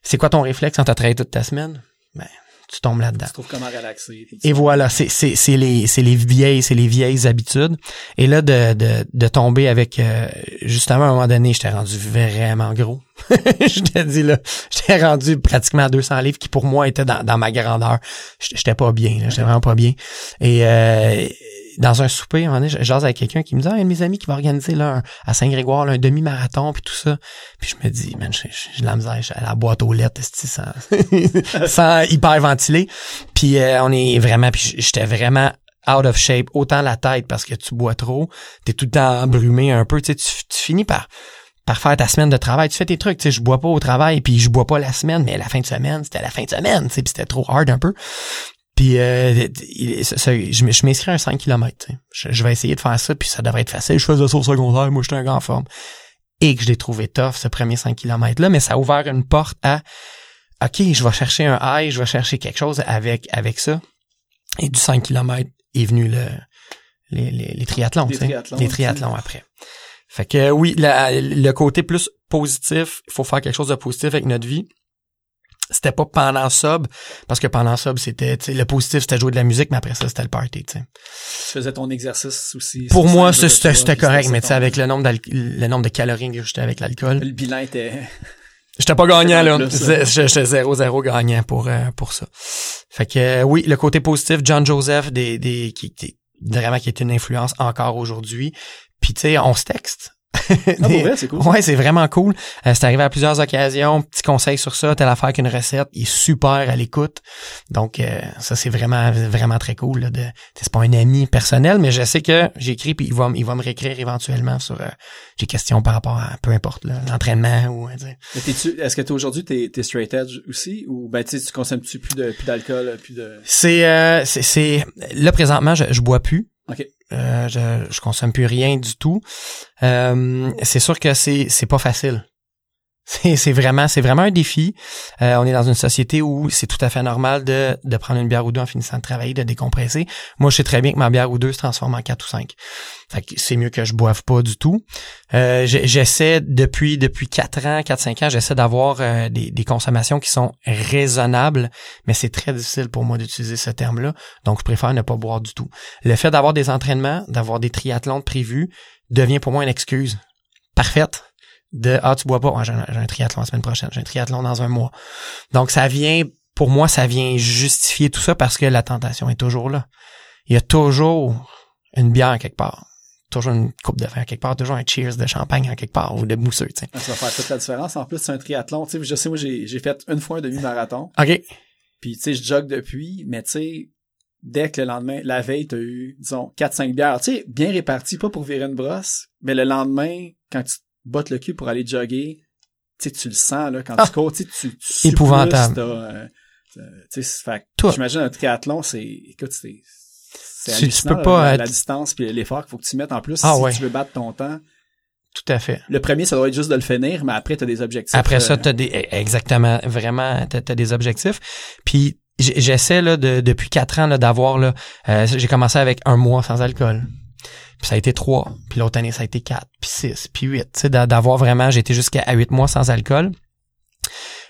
C'est quoi ton réflexe quand t'as travaillé toute ta semaine? Ben, tu tombes là-dedans. Tu trouves comment relaxer. Et voilà, c'est c'est c'est les c'est les vieilles c'est les vieilles habitudes. Et là de de de tomber avec euh, justement à un moment donné, j'étais rendu vraiment gros. je t'ai dit là, j'étais rendu pratiquement à 200 livres qui pour moi étaient dans dans ma grandeur. J'étais j'étais pas bien, là, j'étais vraiment pas bien. Et euh, dans un souper, un moment avec quelqu'un qui me dit ah, il y a de mes amis qui va organiser là un- à Saint-Grégoire là, un demi-marathon puis tout ça. Puis je me dis man, j'ai j'ai de la misère, à la boîte aux lettres, sans sans hyperventiler. Puis euh, on est vraiment, puis j'étais vraiment out of shape, autant la tête parce que tu bois trop, t'es tout le temps embrumé un peu, tu sais, tu, tu finis par par faire ta semaine de travail, tu fais tes trucs, tu sais, je bois pas au travail, puis je bois pas la semaine, mais la fin de semaine, c'était la fin de semaine, tu sais, puis c'était trop hard un peu. Puis euh, il- ça- ça- je m'inscris à un 5 km, je, je vais essayer de faire ça, puis ça devrait être facile. Je faisais ça au secondaire, moi j'étais un gars en forme. Et que je l'ai trouvé tough, ce premier 5 km-là, mais ça a ouvert une porte à OK, je vais chercher un high, je vais chercher quelque chose avec avec ça. Et du 5 km est venu le les, les, les triathlons, Les triathlons les triathlons après. Fait que oui, la- le côté plus positif, il faut faire quelque chose de positif avec notre vie. C'était pas pendant sub, parce que pendant sub, c'était, le positif, c'était jouer de la musique, mais après ça, c'était le party, tu sais. Tu faisais ton exercice aussi. Pour moi, c'était correct, mais tu sais, ton- avec le nombre, le nombre de calories que j'étais avec l'alcool, Le bilan était... J'étais pas gagnant, là. J'étais 0-0 gagnant pour, euh, pour ça. Fait que, euh, oui, le côté positif, John Joseph, des, des, qui, qui- vraiment qui est une influence encore aujourd'hui. Puis, tu sais, on se texte. Ah, pour Des- vrai, c'est cool. Ouais, c'est vraiment cool. Euh, c'est arrivé à plusieurs occasions. Petit conseil sur ça, telle affaire qu'une recette. Il est super à l'écoute. Donc, euh, ça, c'est vraiment, vraiment très cool. Là, de, c'est pas un ami personnel, mais je sais que j'écris puis il va, il va me réécrire éventuellement sur euh, des questions par rapport à peu importe là, l'entraînement ou euh, Est-ce que aujourd'hui t'es, t'es straight edge aussi? Ou ben tu sais, tu consommes-tu plus de plus d'alcool plus de C'est euh, c'est c'est là présentement je, je bois plus. Ok. Euh, je je consomme plus rien du tout. Euh, c'est sûr que c'est c'est pas facile. C'est vraiment c'est vraiment un défi. Euh, on est dans une société où c'est tout à fait normal de prendre une bière ou deux en finissant de travailler, de décompresser. Moi, je sais très bien que ma bière ou deux se transforme en quatre ou cinq. C'est mieux que je boive pas du tout. Euh, j'essaie depuis depuis quatre ans, quatre cinq ans, j'essaie d'avoir euh, des, des consommations qui sont raisonnables, mais c'est très difficile pour moi d'utiliser ce terme-là. Donc, je préfère ne pas boire du tout. Le fait d'avoir des entraînements, d'avoir des triathlons prévus, devient pour moi une excuse parfaite de ah tu bois pas, j'ai un, triathlon la semaine prochaine, j'ai un triathlon dans un mois. Donc ça vient pour moi, ça vient justifier tout ça parce que la tentation est toujours là. Il y a toujours une bière quelque part. Toujours une coupe de vin quelque part, toujours un cheers de champagne en quelque part ou de mousseux, tu sais. Ça va faire toute la différence. En plus, c'est un triathlon. Tu sais, je sais, moi, j'ai j'ai fait une fois un demi-marathon. OK. Puis, tu sais, je jogue depuis, mais tu sais, dès que le lendemain, la veille, t'as eu, disons, 4-5 bières. Tu sais, bien réparties, pas pour virer une brosse, mais le lendemain, quand tu te bottes le cul pour aller jogger, tu tu le sens, là, quand Ah. tu cours, tu tu, tu Épouvantable. euh, tu sais, j'imagine un triathlon, c'est, écoute, c'est, c'est Tu- tu hallucinant, peux pas la, être- la distance puis l'effort qu'il faut que tu mettes en plus Ah si ouais. tu veux battre ton temps. Tout à fait. Le premier, ça doit être juste de le finir, mais après, t'as des objectifs. Après ça, euh, t'as des exactement vraiment t'as, t'as des objectifs. Puis j'essaie là de, depuis quatre ans là, d'avoir là. euh, j'ai commencé avec un mois sans alcool. Puis ça a été trois. Puis l'autre année ça a été quatre. Puis six. Puis huit. Tu sais d'a- d'avoir vraiment été jusqu'à huit mois sans alcool.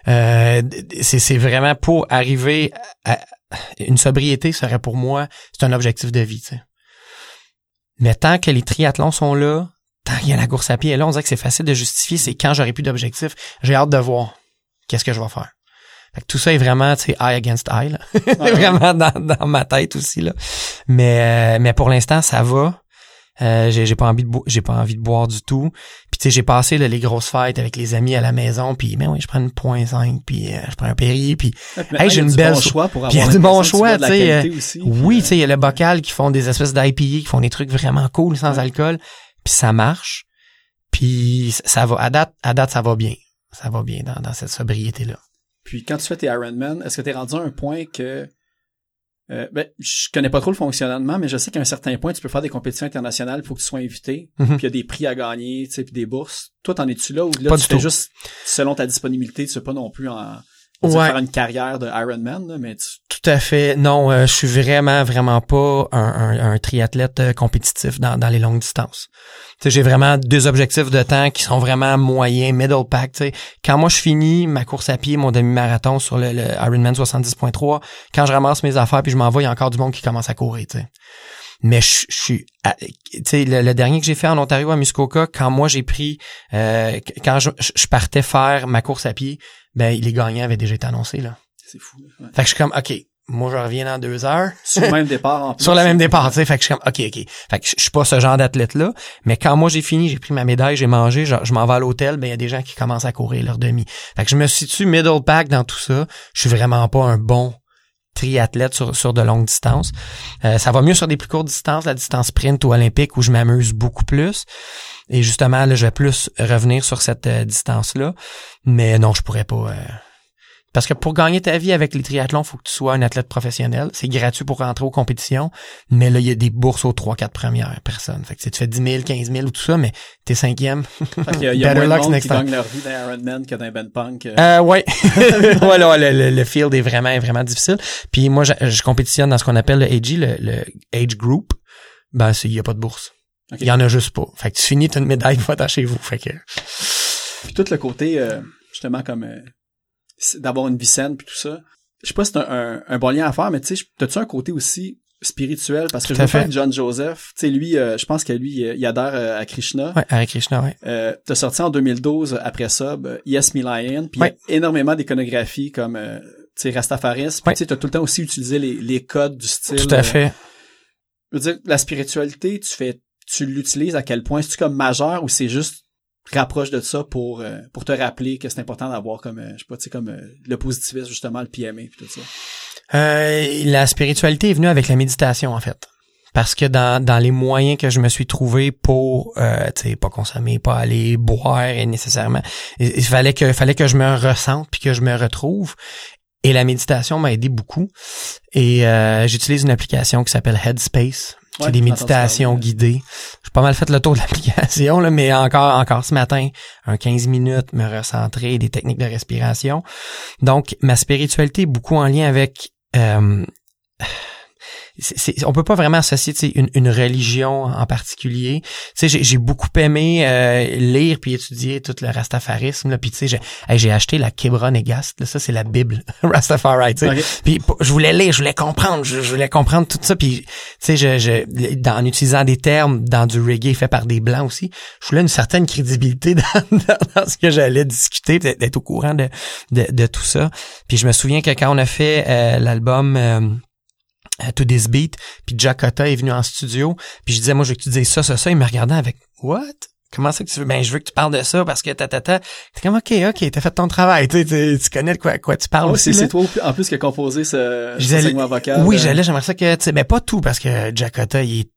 Euh, c'est c'est vraiment pour arriver à, une sobriété serait pour moi c'est un objectif de vie. Tu sais. Mais tant que les triathlons sont là, tant qu'il y a la course à pied, et là, on dirait que c'est facile de justifier, c'est quand j'aurai plus d'objectifs, j'ai hâte de voir qu'est-ce que je vais faire. Fait que tout ça est vraiment, tu sais, eye against eye, là. vraiment dans, dans ma tête aussi, là. Mais, euh, mais pour l'instant, ça va. Euh, j'ai pas envie de j'ai pas envie de boire du tout. Puis tu sais, j'ai passé là, les grosses fêtes avec les amis à la maison, puis mais oui, je prends une point 5, puis euh, je prends un Perrier, puis Hey, j'ai une du belle bon choix pour avoir du bon choix, tu sais, aussi. oui, tu sais, il y a le bocal qui font des espèces d'IPA, qui font des trucs vraiment cool sans alcool, puis ça marche. Puis ça va, à date, à date, ça va bien. Ça va bien dans, dans cette sobriété-là. Puis quand tu fais tes Ironman, est-ce que tu es rendu à un point que euh, ben, je connais pas trop le fonctionnement, mais je sais qu'à un certain point, tu peux faire des compétitions internationales, il faut que tu sois invité, puis il y a des prix à gagner, tu sais, puis des bourses. Toi, t'en es-tu là ou là, Pas tu fais tout. juste selon ta disponibilité, tu sais pas non plus en Ouais. faire une carrière de Ironman, là, mais tu, Tout à fait. Non, euh, je suis vraiment, vraiment pas un, un- un triathlète euh, compétitif dans, dans les longues distances. Tu sais, j'ai vraiment deux objectifs de temps qui sont vraiment moyens, middle pack. tu sais. Quand moi je finis ma course à pied, mon demi-marathon sur le, le Ironman 70.3, quand je ramasse mes affaires puis je m'en vais, il y a encore du monde qui commence à courir. tu sais. Mais je, je suis, tu sais, le, le dernier que j'ai fait en Ontario à Muskoka, quand moi j'ai pris, euh, quand je, je partais faire ma course à pied, ben les gagnants avaient déjà été annoncés là. c'est fou. là. Ouais. Fait que je suis comme, OK, moi, je reviens dans deux heures. Sur le même départ en plus. Sur le même départ, tu sais. Fait que je suis comme, OK, OK. Fait que je je suis pas ce genre d'athlète-là. Mais quand moi, j'ai fini, j'ai pris ma médaille, j'ai mangé, je, je m'en vais à l'hôtel, ben, il y a des gens qui commencent à courir leur demi. Fait que je me situe middle pack dans tout ça. Je suis vraiment pas un bon triathlète sur, de longues distances. Euh, ça va mieux sur des plus courtes distances, la distance sprint ou olympique où je m'amuse beaucoup plus. Et justement, là, je vais plus revenir sur cette euh, distance-là. Mais non, je pourrais pas. euh, Parce que pour gagner ta vie avec les triathlons, faut que tu sois un athlète professionnel. C'est gratuit pour rentrer aux compétitions. Mais là, il y a des bourses aux 3-4 premières personnes. Fait que tu sais, tu fais 10 000, 15 000 ou tout ça, mais t'es cinquième. Qu'il y a, il y a moins de monde qui gagnent leur vie dans Ironman que dans Ben Punk. euh. Euh, ouais. voilà, le, le, le field est vraiment, vraiment difficile. Puis moi, je, je compétitionne dans ce qu'on appelle le AG, le, le Age Group. Ben, il y a pas de bourse. Il y en a juste pas. Fait que tu finis, t'as une médaille, va chez vous. Fait que, Puis tout le côté, euh, justement, comme euh, d'avoir une vie saine puis tout ça. Je sais pas si c'est un, un, un bon lien à faire, mais tu sais, t'as-tu un côté aussi spirituel? Parce que Tout je à fait. avec John Joseph. Tu sais, lui, euh, je pense que lui, euh, il adhère euh, à Krishna. ouais, Hare Krishna, ouais. Euh, t'as sorti en 2012 après ça, ben, Yes Me Lion, puis il Ouais. y a énormément d'iconographies comme tu sais Rastafaris, puis tu t'as tout le temps aussi utilisé les, les codes du style. Tout à fait. je veux dire, la spiritualité, tu fais, tu l'utilises à quel point? C'est-tu comme majeur ou c'est juste rapproche de ça pour euh, pour te rappeler que c'est important d'avoir comme euh, je sais pas tu sais comme euh, le positivisme justement le PMA puis tout ça. Euh, la spiritualité est venue avec la méditation, en fait. Parce que dans, dans les moyens que je me suis trouvé pour euh, tu sais pas consommer, pas aller boire et nécessairement, il, il fallait que fallait que je me ressente puis que je me retrouve. Et la méditation m'a aidé beaucoup. Et euh, j'utilise une application qui s'appelle Headspace. Ouais, C'est des méditations guidées. J'ai pas mal fait le tour de l'application, là, mais encore, encore ce matin, un 15 minutes, me recentrer, des techniques de respiration. Donc, ma spiritualité est beaucoup en lien avec... euh, c'est, on peut pas vraiment associer une, une religion en particulier. Tu sais, j'ai, j'ai beaucoup aimé euh, lire puis étudier tout le rastafarisme. Là, puis tu sais, j'ai, hey, j'ai acheté la Kebra Negast. Là, ça c'est la Bible Rastafari. Tu sais. Ok. Puis je voulais lire, je voulais comprendre, je, je voulais comprendre tout ça. Puis tu sais, je, je, dans, en utilisant des termes dans du reggae fait par des blancs aussi, je voulais une certaine crédibilité dans, dans, dans ce que j'allais discuter, d'être au courant de, de, de tout ça. Puis je me souviens que quand on a fait euh, l'album euh, To This Beat, puis Jack Cotta est venu en studio, puis je disais, moi, je veux que tu dises ça, ça, ça. Il me regardait avec, what? Comment ça que tu veux? Ben, je veux que tu parles de ça parce que ta, ta, ta. T'es comme, OK, OK, t'as fait ton travail. Tu, tu, connais de quoi, quoi tu parles Oh, aussi. c'est toi en plus qui a composé ce, ce segment vocal. Oui, euh, j'allais, j'aimerais ça que, tu sais, mais pas tout parce que Jack Cotta, il est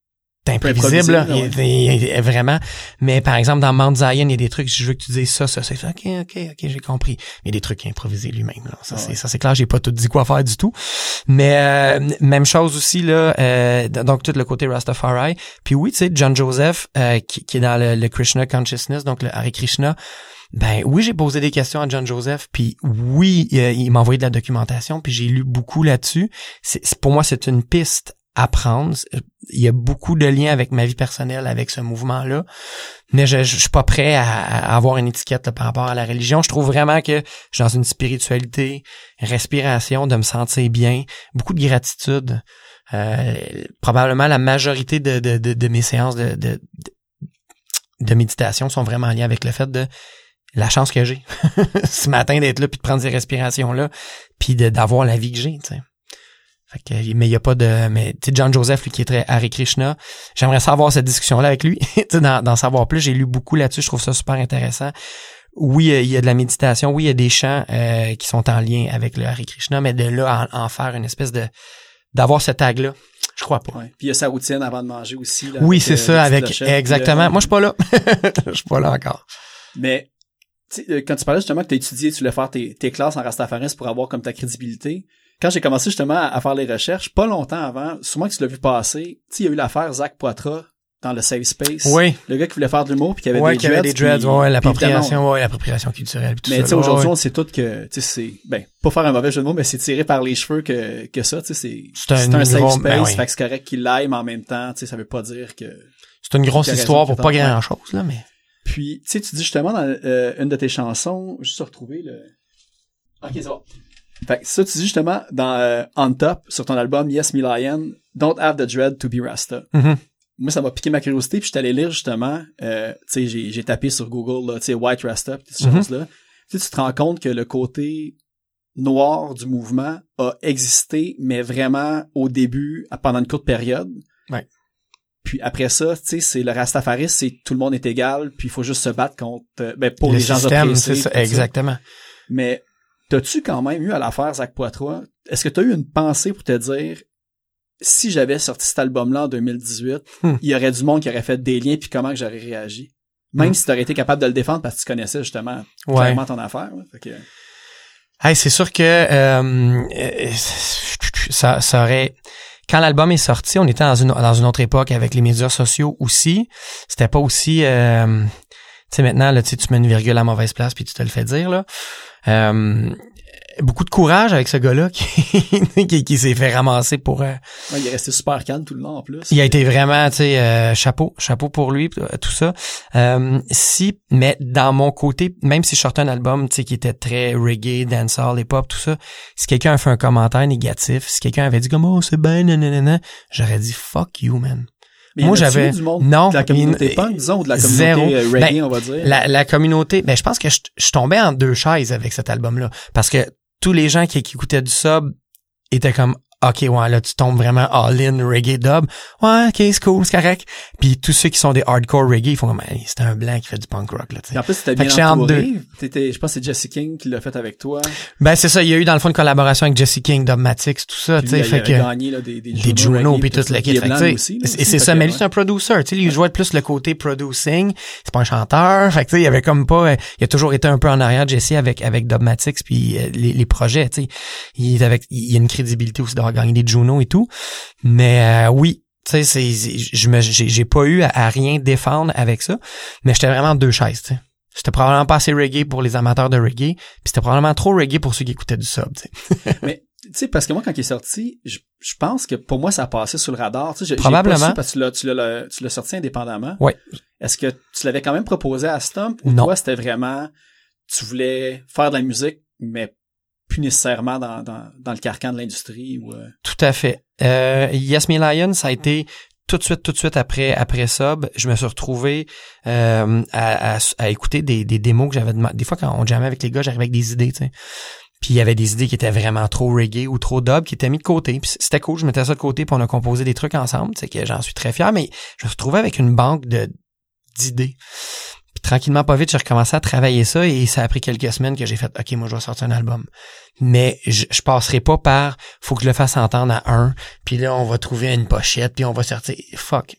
imprévisible, là. Il il vraiment. Mais par exemple, dans Mount Zion, il y a des trucs, je veux que tu dises ça, ça, c'est ça. OK, OK, OK, j'ai compris. Il y a des trucs improvisés lui-même, là. Ça, c'est, ouais. ça, c'est clair, j'ai pas tout dit quoi faire du tout. Mais, euh, même chose aussi, là, euh, donc tout le côté Rastafari. Puis oui, tu sais, John Joseph, euh, qui, qui est dans le, le Krishna Consciousness, donc le Hare Krishna, ben oui, j'ai posé des questions à John Joseph, puis oui, il m'a envoyé de la documentation, puis j'ai lu beaucoup là-dessus. C'est- pour moi, c'est une piste à prendre. Il y a beaucoup de liens avec ma vie personnelle, avec ce mouvement-là, mais je, je, suis pas prêt à, à avoir une étiquette là, par rapport à la religion. Je trouve vraiment que je suis dans une spiritualité, respiration, de me sentir bien, beaucoup de gratitude. Euh, probablement la majorité de, de, de, de mes séances de, de, méditation sont vraiment en lien avec le fait de la chance que j'ai ce matin d'être là puis de prendre ces respirations là puis d'avoir la vie que j'ai fait que mais il y a pas de mais tu sais John Joseph lui qui est très Hare Krishna j'aimerais savoir cette discussion là avec lui d'en d'en savoir plus j'ai lu beaucoup là-dessus je trouve ça super intéressant oui euh, il y a de la méditation oui il y a des chants euh, qui sont en lien avec le Hare Krishna mais de là à en, en faire une espèce de d'avoir ce tag là je crois pas Ouais. Puis il y a sa routine avant de manger aussi. Là, oui c'est euh, ça avec exactement moi je suis pas là je suis pas là encore Mais euh, quand tu parlais justement que tu as étudié, tu voulais faire tes, tes classes en rastafarisme pour avoir comme ta crédibilité. Quand j'ai commencé justement à, faire les recherches, pas longtemps avant, sûrement que tu l'as vu passer, il y a eu l'affaire Zach Poitras dans le Safe Space. oui Le gars qui voulait faire de l'humour puis qui avait ouais, des qu'il y avait des dreads. dreads, puis- ouais, l'appropriation, évidemment, ouais, l'appropriation culturelle, puis tout Mais tu sais, aujourd'hui, ouais. on sait tout que, tu sais, c'est, ben, pas faire un mauvais jeu de mots, mais c'est tiré par les cheveux que, que ça, tu sais, c'est, C'est un safe space, ben oui. fait que c'est correct qu'il mais en même temps, tu sais, ça veut pas dire que, c'est une grosse histoire pour pas grand chose, là, mais. Puis, tu sais, tu dis justement dans euh, une de tes chansons, juste retrouver le... Ok, c'est bon. Fait que ça, tu dis justement dans euh, On Top, sur ton album Yes Me Lion, Don't Have the Dread to be Rasta. Mhm. Moi, ça m'a piqué ma curiosité, puis je suis allé lire justement, euh, tu sais, j'ai, j'ai tapé sur Google, là, tu sais, White Rasta, pis ces Mhm. choses-là. Tu te rends compte que le côté noir du mouvement a existé, mais vraiment au début, pendant une courte période. Ouais. Puis après ça, tu sais, c'est le rastafarisme, c'est tout le monde est égal, puis il faut juste se battre contre, euh, ben, pour le les gens système, tout ça. exactement. Mais t'as-tu quand même eu à l'affaire Zach Poitras, est-ce que t'as eu une pensée pour te dire, si j'avais sorti cet album-là en 2018, Hmm. il y aurait du monde qui aurait fait des liens, puis comment que j'aurais réagi? Même Hmm. si t'aurais été capable de le défendre parce que tu connaissais justement Ouais. clairement ton affaire. Fait que, Hey, c'est sûr que euh, ça, ça aurait. Quand l'album est sorti, on était dans une dans une autre époque avec les médias sociaux aussi. C'était pas aussi. euh, tu sais maintenant là, tu mets une virgule à mauvaise place puis tu te le fais dire là. Euh, beaucoup de courage avec ce gars-là qui qui, qui s'est fait ramasser pour. euh, ouais, il est resté super calme tout le long en plus. il a été vraiment, tu sais, euh, chapeau, chapeau pour lui, euh, tout ça. Euh, si, mais dans mon côté, même si je sortais un album, tu sais, qui était très reggae, dancehall, hip-hop, tout ça, si quelqu'un a fait un commentaire négatif, si quelqu'un avait dit comme oh c'est ben nanana, j'aurais dit fuck you man. Mais moi, j'avais- eu du monde non, de la communauté il- punk, disons, ou de la communauté zéro. reggae, Ben, on va dire. La, la communauté, ben je pense que je, je tombais en deux chaises avec cet album-là, parce que tous les gens qui, qui écoutaient du sub étaient comme OK, ouais, là, tu tombes vraiment all-in reggae dub. Ouais, OK, c'est cool, c'est correct. Puis tous ceux qui sont des hardcore reggae, ils font comme, c'est un blanc qui fait du punk rock, là, tu sais. En plus, c'était bien entouré. T'étais, je pense que c'est Jesse King qui l'a fait avec toi. Ben, c'est ça, il y a eu dans le fond une collaboration avec Jesse King, Dubmatics, tout ça, tu sais, il fait avait que... gagné là, des, des, Des Juno puis Puis il kit. là, c'est ça, mais lui c'est un producer, tu sais, lui, il jouait plus le côté producing, c'est pas un chanteur, fait que tu sais, il avait comme pas, euh, il a toujours été un peu en arrière Jesse avec avec Dubmatics puis euh, les, projets, tu sais, il avec, il y a une crédibilité aussi gagné des Juno et tout, mais euh, oui, tu sais, je me, j'ai pas eu à, à rien défendre avec ça, mais j'étais vraiment en deux chaises, tu sais. C'était probablement pas assez reggae pour les amateurs de reggae, puis c'était probablement trop reggae pour ceux qui écoutaient du sub. Mais Tu sais, parce que moi, quand il est sorti, je, je pense que pour moi, ça a passé sous le radar. Tu sais, Probablement. pas su parce que tu l'as, tu l'as, sorti indépendamment. Ouais. Est-ce que tu l'avais quand même proposé à Stump ou Non. toi, c'était vraiment, tu voulais faire de la musique, mais plus nécessairement dans, le carcan de l'industrie euh, Tout à fait. Euh, Yes Lion, ça a été tout de suite, tout de suite après après Sub, je me suis retrouvé euh, à, à- à écouter des, des démos que j'avais demandé. Des fois, quand on jammait avec les gars, j'arrivais avec des idées, tu sais. Puis il y avait des idées qui étaient vraiment trop reggae ou trop dub qui étaient mis de côté. Puis c'était cool, je mettais ça de côté puis on a composé des trucs ensemble, c'est que j'en suis très fier. Mais je me suis retrouvé avec une banque de d'idées. Tranquillement, pas vite, j'ai recommencé à travailler ça et ça a pris quelques semaines que j'ai fait, OK, moi, je vais sortir un album. Mais je, je passerai pas par, faut que je le fasse entendre à un, puis là, on va trouver une pochette, puis on va sortir. Fuck.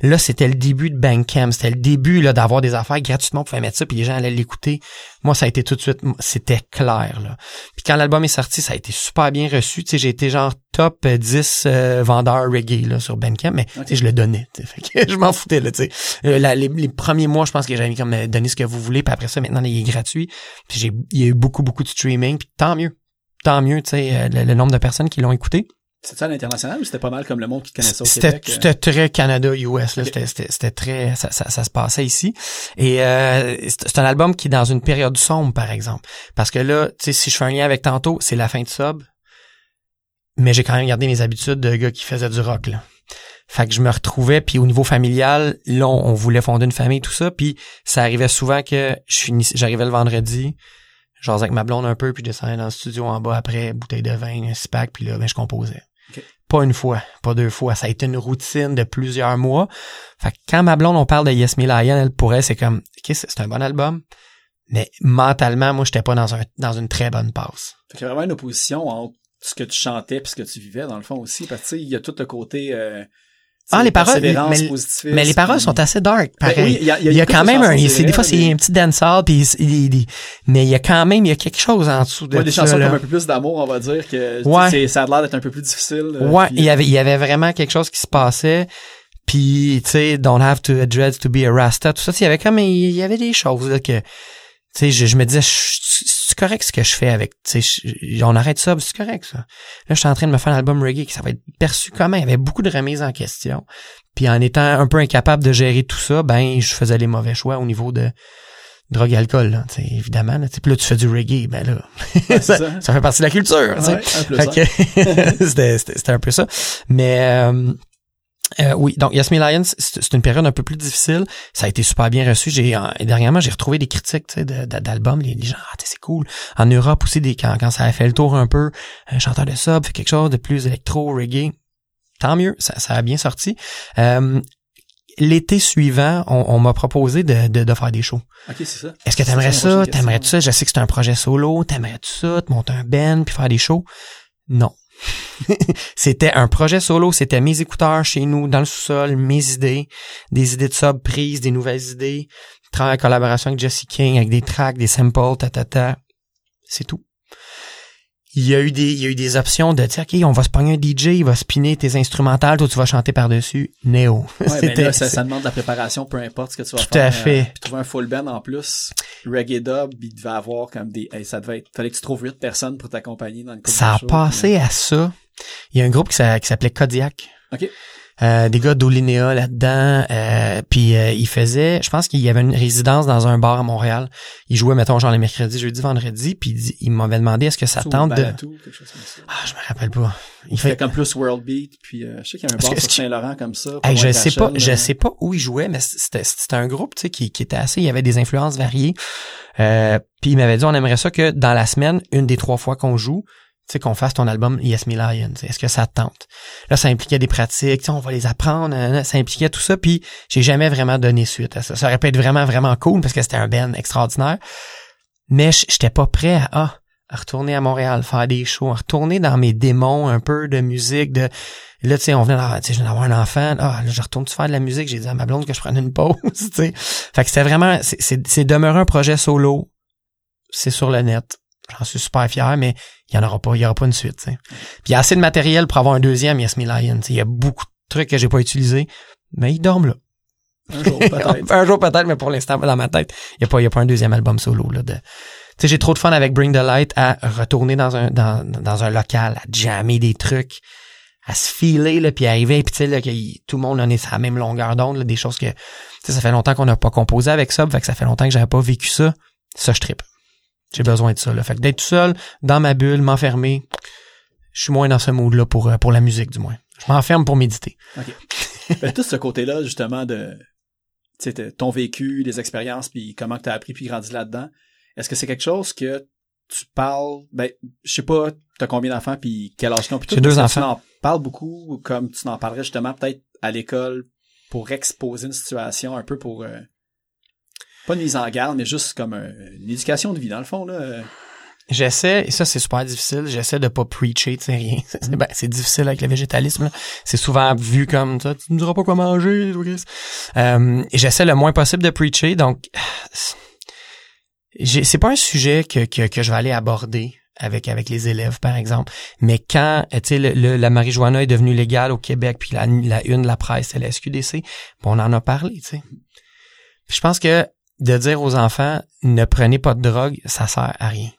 Là, c'était le début de Bandcamp. C'était le début là d'avoir des affaires gratuitement pour mettre ça, puis les gens allaient l'écouter. Moi, ça a été tout de suite, c'était clair. Là. Puis quand l'album est sorti, ça a été super bien reçu. Tu sais, j'ai été genre top 10 euh, vendeurs reggae là, sur Bandcamp, mais tu sais, je le donnais. tu sais. Fait que je m'en foutais. Là, tu sais. Euh, la- les, les premiers mois, je pense que j'avais comme euh, donner ce que vous voulez, puis après ça, maintenant, il est gratuit. Puis j'ai, il y a eu beaucoup, beaucoup de streaming, puis tant mieux. Tant mieux, tu sais, euh, le, le nombre de personnes qui l'ont écouté. C'était ça à l'international ou c'était pas mal comme le monde qui te connaissait au C'était Québec? euh? c'était très Canada-US, là. C'était- C'était c'était très... Ça, ça, ça se passait ici. Et euh, c'est un album qui est dans une période sombre, par exemple. Parce que là, tu sais, si je fais un lien avec tantôt, c'est la fin de sub. Mais j'ai quand même gardé mes habitudes de gars qui faisait du rock, là. Fait que je me retrouvais, puis au niveau familial, là, on, on voulait fonder une famille, tout ça, puis ça arrivait souvent que je finissais, j'arrivais le vendredi, genre avec ma blonde un peu, puis je descendais dans le studio en bas après, bouteille de vin, un six pack, puis là, ben, je composais. Pas une fois, pas deux fois. Ça a été une routine de plusieurs mois. Fait que quand ma blonde, on parle de Yes Me Lion, elle pourrait, c'est comme, OK, c'est un bon album, mais mentalement, moi, j'étais pas dans un dans une très bonne passe. Fait qu'il y a vraiment une opposition entre ce que tu chantais et ce que tu vivais, dans le fond aussi. Parce que, tu sais, il y a tout le côté, euh, Ah, les paroles, mais- les paroles sont assez dark, Ben pareil. oui, il y a, il y a quand même un, c'est, des fois c'est un petit dancehall puis il- il- il- mais il y a quand même il y a quelque chose en dessous de Ouais, des ça, chansons là. comme un peu plus d'amour, on va dire que tu Ouais. ça a l'air d'être un peu plus difficile. euh, Ouais, il y avait il y avait vraiment quelque chose qui se passait. Puis tu sais, don't have to dread to be a rasta, tout ça, il y avait comme il y avait des choses là que tu sais, je, je me disais je- c'est correct ce que je fais avec tu sais, on arrête ça, c'est correct ça. Là, je suis en train de me faire un album reggae qui ça va être perçu comment, il y avait beaucoup de remises en question. Puis en étant un peu incapable de gérer tout ça, ben je faisais les mauvais choix au niveau de drogue et alcool là, tu sais, évidemment là, Tu sais, puis là tu fais du reggae, ben là ouais, ça, ça. ça fait partie de la culture. Ouais, c'était un peu ça. Mais euh, euh, oui, donc Yasmin Lions, c'est une période un peu plus difficile. Ça a été super bien reçu. J'ai dernièrement, j'ai retrouvé des critiques d'albums. Les, les gens, ah, c'est cool. En Europe aussi, des, quand, quand ça a fait le tour un peu, un chanteur de sub fait quelque chose de plus électro, reggae. Tant mieux, ça, ça a bien sorti. Euh, L'été suivant, on, on m'a proposé de, de, de faire des shows. Ok, c'est ça. Est-ce que t'aimerais ça, T'aimerais-tu ça? Je sais que c'est un projet solo. T'aimerais-tu ça? Te monter un band puis faire des shows? Non. c'était un projet solo. C'était mes écouteurs chez nous, dans le sous-sol, mes idées, des idées de sub prises, des nouvelles idées. Travailler en collaboration avec Jesse King, avec des tracks, des samples, ta, ta, ta. C'est tout. Il y a eu des, il y a eu des options de dire, OK, on va se pogner un DJ, il va spinner tes instrumentales, toi, tu vas chanter par-dessus. Néo. Ouais, C'était- là, ça, ça demande de la préparation, peu importe ce que tu vas Tout faire. à fait. euh, puis trouver un full band en plus. Reggae dub, il devait avoir comme des, hey, ça devait être, fallait que tu trouves huit personnes pour t'accompagner dans couple Ça a passé à ça. Il y a un groupe qui s'a- qui s'appelait Kodiak. Ok. Euh, des gars d'Olinéa là-dedans. Euh, puis euh, ils faisaient, je pense qu'il y avait une résidence dans un bar à Montréal. Ils jouaient, mettons, genre les mercredis, jeudi, vendredi. Puis ils, ils m'avaient demandé est-ce que ça tente de... Balatou, quelque chose comme ça. Ah, je me rappelle pas. Il Il fait fait... comme plus world beat, puis euh, je sais qu'il y a un bar sur Saint-Laurent comme ça. Hey, je sais pas, je sais pas où ils jouaient, mais c'était c'était un groupe, tu sais, qui, qui était assez, il y avait des influences variées. Euh, puis il m'avait dit, on aimerait ça que dans la semaine, une des trois fois qu'on joue, sais, qu'on fasse ton album Yes Me Lion. tu sais, Est-ce que ça te tente? Là, ça impliquait des pratiques, on va les apprendre, ça impliquait tout ça, puis j'ai jamais vraiment donné suite à ça. Ça aurait pu être vraiment, vraiment cool parce que c'était un band extraordinaire. Mais j'étais pas prêt à, ah, à retourner à Montréal, faire des shows, à retourner dans mes démons un peu de musique, de là, tu sais, on venait d'avoir, un enfant, ah, là, je retourne tu faire de la musique, j'ai dit à ma blonde que je prenais une pause, tu sais. Fait que c'était vraiment, c'est- demeuré un projet solo, c'est sur le net. J'en suis super fier, mais il y en aura pas, il y aura pas une suite, tu sais. Puis il y a assez de matériel pour avoir un deuxième Yes Me Lion. Il y a beaucoup de trucs que j'ai pas utilisés, mais ils dorment là. Un jour, peut-être. un jour peut-être, mais pour l'instant, dans ma tête, il y a pas, il y a pas un deuxième album solo, là, de, j'ai trop de fun avec Bring the Light à retourner dans un dans, dans un local, à jammer des trucs, à se filer là, puis arriver, puis tu sais là, que y- tout le monde en est à la même longueur d'onde, des choses que ça fait longtemps qu'on n'a pas composé avec ça, fait que ça fait longtemps que j'avais pas vécu ça. Ça, je trippe. J'ai besoin de ça. Là. Fait que d'être tout seul dans ma bulle, m'enfermer, je suis moins dans ce mood-là pour euh, pour la musique du moins. Je m'enferme pour méditer. Ben, tout ce côté-là, justement, de ton vécu, les expériences, puis comment tu as appris puis grandi là-dedans, est-ce que c'est quelque chose que tu parles, ben, je sais pas, t'as combien d'enfants, puis quel âge ont, puis tout, J'ai deux enfants. Tu en parles beaucoup, ou comme tu en parlerais justement peut-être à l'école pour exposer une situation un peu pour... euh, pas une mise en garde, mais juste comme une éducation de vie, dans le fond, là. J'essaie, et ça c'est super difficile, j'essaie de pas preacher, tu sais, rien. C'est, ben, c'est difficile avec le végétalisme. C'est souvent vu comme ça, tu ne diras pas quoi manger. Euh, j'essaie le moins possible de preacher, donc c'est pas un sujet que, que, que je vais aller aborder avec avec les élèves, par exemple. Mais quand, tu sais, le- la marijuana est devenue légale au Québec, puis la, une de la presse, c'est la SQDC, bon, on en a parlé, tu sais. Je pense que de dire aux enfants, ne prenez pas de drogue, ça sert à rien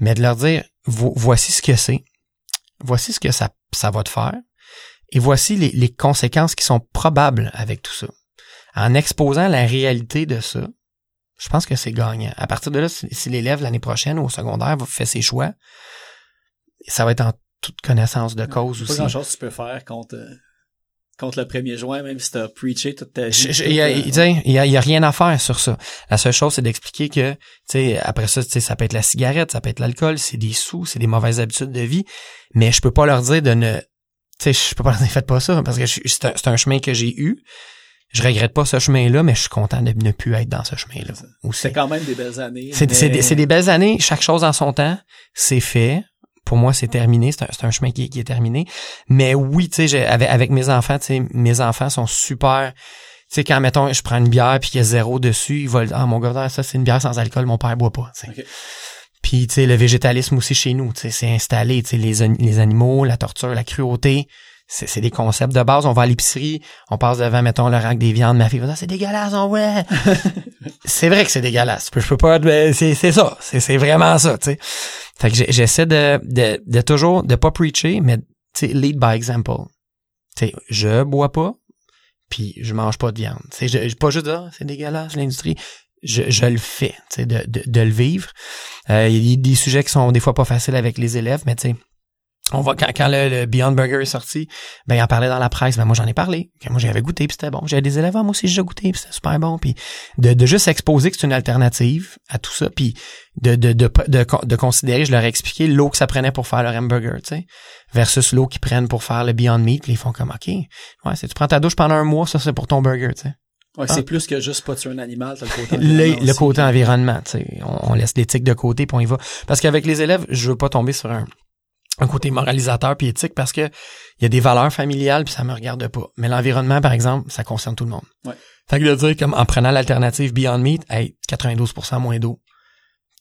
mais de leur dire vo- voici ce que c'est, voici ce que ça, ça va te faire, et voici les, les conséquences qui sont probables avec tout ça. En exposant la réalité de ça, je pense que c'est gagnant. À partir de là, si, si l'élève l'année prochaine ou au secondaire fait ses choix, ça va être en toute connaissance de cause Pas aussi. grand-chose que tu peux faire contre, euh, contre le 1er juin, même si t'as preaché toute ta vie. Il y, a, y a- il y a rien à faire sur ça. La seule chose, c'est d'expliquer que, tu sais, après ça, tu sais, ça peut être la cigarette, ça peut être l'alcool, c'est des sous, c'est des mauvaises habitudes de vie, mais je peux pas leur dire de ne, tu sais, je peux pas leur dire faites pas ça parce que c'est un, chemin que j'ai eu. Je regrette pas ce chemin-là, mais je suis content de ne plus être dans ce chemin-là. C'est quand même des belles années. C'est mais- c'est des, c'est des belles années, chaque chose en son temps, c'est fait. Pour moi, c'est terminé, c'est un, chemin qui, est- qui est terminé. Mais oui, tu sais, avec, avec mes enfants, tu sais, mes enfants sont super. Tu sais, quand, mettons, je prends une bière puis qu'il y a zéro dessus, ils vont ah, mon gars, ça, c'est une bière sans alcool, mon père boit pas. Puis, tu sais, le végétalisme aussi chez nous, tu sais, c'est installé, tu sais, les animaux, la torture, la cruauté, c'est c'est des concepts de base. On va à l'épicerie, on passe devant, mettons, le rack des viandes, ma fille va dire, c'est dégueulasse, on ouais. c'est vrai que c'est dégueulasse. Je peux, je peux pas, mais c'est c'est ça, c'est c'est vraiment ça, tu sais. Fait que j'essaie de, de, de toujours, de pas preacher, mais, tu sais, lead by example. Tu sais, je bois pas, puis je mange pas de viande. Tu sais, je, je- pas juste dire, Ah, c'est dégueulasse, l'industrie. Je, je le fais, tu sais, de, de, de le vivre. Euh, Il y a des sujets qui sont des fois pas faciles avec les élèves, mais tu sais, on va quand, quand le, le Beyond Burger est sorti, ben il en parlait dans la presse, ben moi j'en ai parlé, que moi j'avais goûté puis c'était bon. J'avais des élèves, ah, moi aussi j'ai goûté puis c'était super bon, puis de, de juste exposer que c'est une alternative à tout ça, puis de de, de de de considérer, je leur ai expliqué l'eau que ça prenait pour faire leur hamburger, tu sais, versus l'eau qu'ils prennent pour faire le Beyond Meat, puis ils font comme ok, ouais, c'est tu prends ta douche pendant un mois, ça c'est pour ton burger, tu sais. Ouais, Ah. c'est plus que juste pas tuer un animal, t'as le côté Le, environnement le aussi. côté environnement, tu sais, on, on laisse l'éthique de côté puis on y va. Parce qu'avec les élèves, je veux pas tomber sur un, un côté moralisateur puis éthique parce que il y a des valeurs familiales puis ça me regarde pas. Mais l'environnement, par exemple, ça concerne tout le monde. Ouais. Fait que de dire comme en prenant l'alternative Beyond Meat, hey, 92% moins d'eau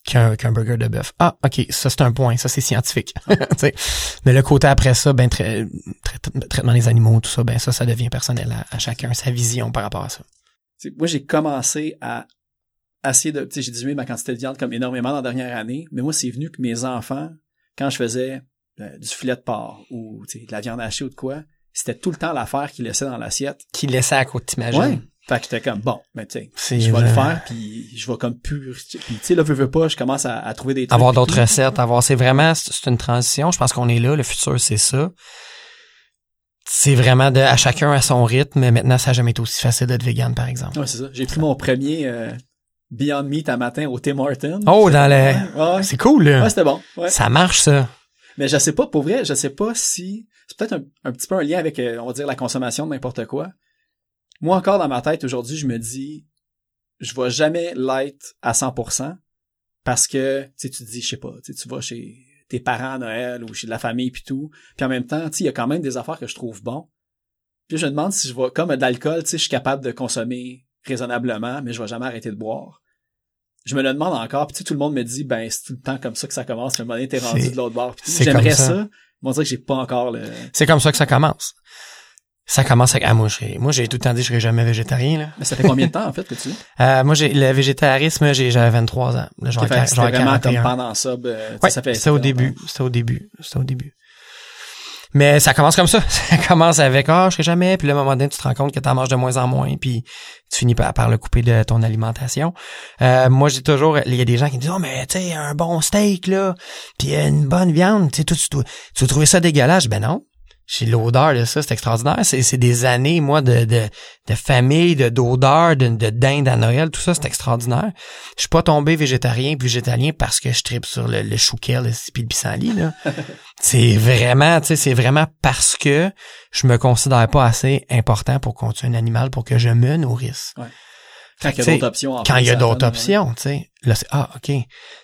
qu'un burger de bœuf. Ah, ok, ça c'est un point, ça c'est scientifique. Mais le côté après ça, ben trai- trai- traitement des animaux, tout ça, ben ça, ça devient personnel à, à chacun, sa vision par rapport à ça. Moi, j'ai commencé à essayer de, j'ai diminué ma quantité de viande comme énormément dans la dernière année, mais moi, c'est venu que mes enfants, quand je faisais euh, du filet de porc ou, de la viande hachée ou de quoi, c'était tout le temps l'affaire qu'ils laissaient dans l'assiette. Qui laissait à côté, t'imagines? Ouais. Fait que j'étais comme, bon, ben, tu sais, je vais le faire, puis je vais comme pur, puis tu sais, là, veux, veux pas, je commence à, à trouver des trucs. avoir d'autres recettes, avoir c'est vraiment c'est une transition. Je pense qu'on est là, le futur c'est ça. C'est vraiment de à chacun à son rythme, mais maintenant ça n'a jamais été aussi facile d'être vegan par exemple. Ouais, c'est ça. J'ai pris mon premier euh, Beyond Meat un matin au Tim Hortons. Oh dans le ouais. c'est cool là. Ouais, c'était bon. Ouais. ça marche ça. Mais je sais pas, pour vrai, je sais pas si c'est peut-être un, petit peu un lien avec, euh, on va dire, la consommation de n'importe quoi. Moi encore dans ma tête aujourd'hui, je me dis, je vais jamais l'être à 100% parce que tu tu te dis, je sais pas, tu vas chez tes parents à Noël ou chez de la famille puis tout, puis en même temps, tu il y a quand même des affaires que je trouve bon. Puis je me demande si je vais, comme de l'alcool, tu je suis capable de consommer raisonnablement, mais je vais jamais arrêter de boire. Je me le demande encore, puis tu sais, tout le monde me dit, ben c'est tout le temps comme ça que ça commence, puis à un moment donné, t'es rendu de l'autre bord. J'aimerais ça. ça. mais on dirait que j'ai pas encore le. C'est comme ça que ça commence. Ça commence avec, ah, moi, serais- moi, j'ai tout le temps dit que je serais jamais végétarien, là. Mais ça fait combien de temps, en fait, que tu Euh, moi, j'ai, le végétarisme, j'ai, j'avais 23 ans. Là, genre, que genre C'était vraiment comme 41. pendant ça. ben, Ouais, ça fait, c'était au début. C'était au début. C'était au début. Mais ça commence comme ça. Ça commence avec ah, je serai jamais, puis là, à un moment donné, tu te rends compte que tu en manges de moins en moins, puis tu finis par, le couper de ton alimentation. Euh, moi, dis toujours, il y a des gens qui me disent Oh, mais tu sais, un bon steak, là, puis une bonne viande, tu sais, tu, tu trouver ça dégueulasse. Ben non. J'ai l'odeur de ça, c'est extraordinaire. C'est, c'est des années, moi, de, de, de famille, de, d'odeur, de, de dinde à Noël, tout ça, c'est extraordinaire. Je suis pas tombé végétarien puis végétalien parce que je tripe sur le, le chouquel puis le pissenlit, là. c'est vraiment, tu sais, c'est vraiment parce que je me considère pas assez important pour continuer un animal pour que je me nourrisse. Quand il y a d'autres options. en Quand il y a d'autres options, tu sais. Là, c'est, ah, OK.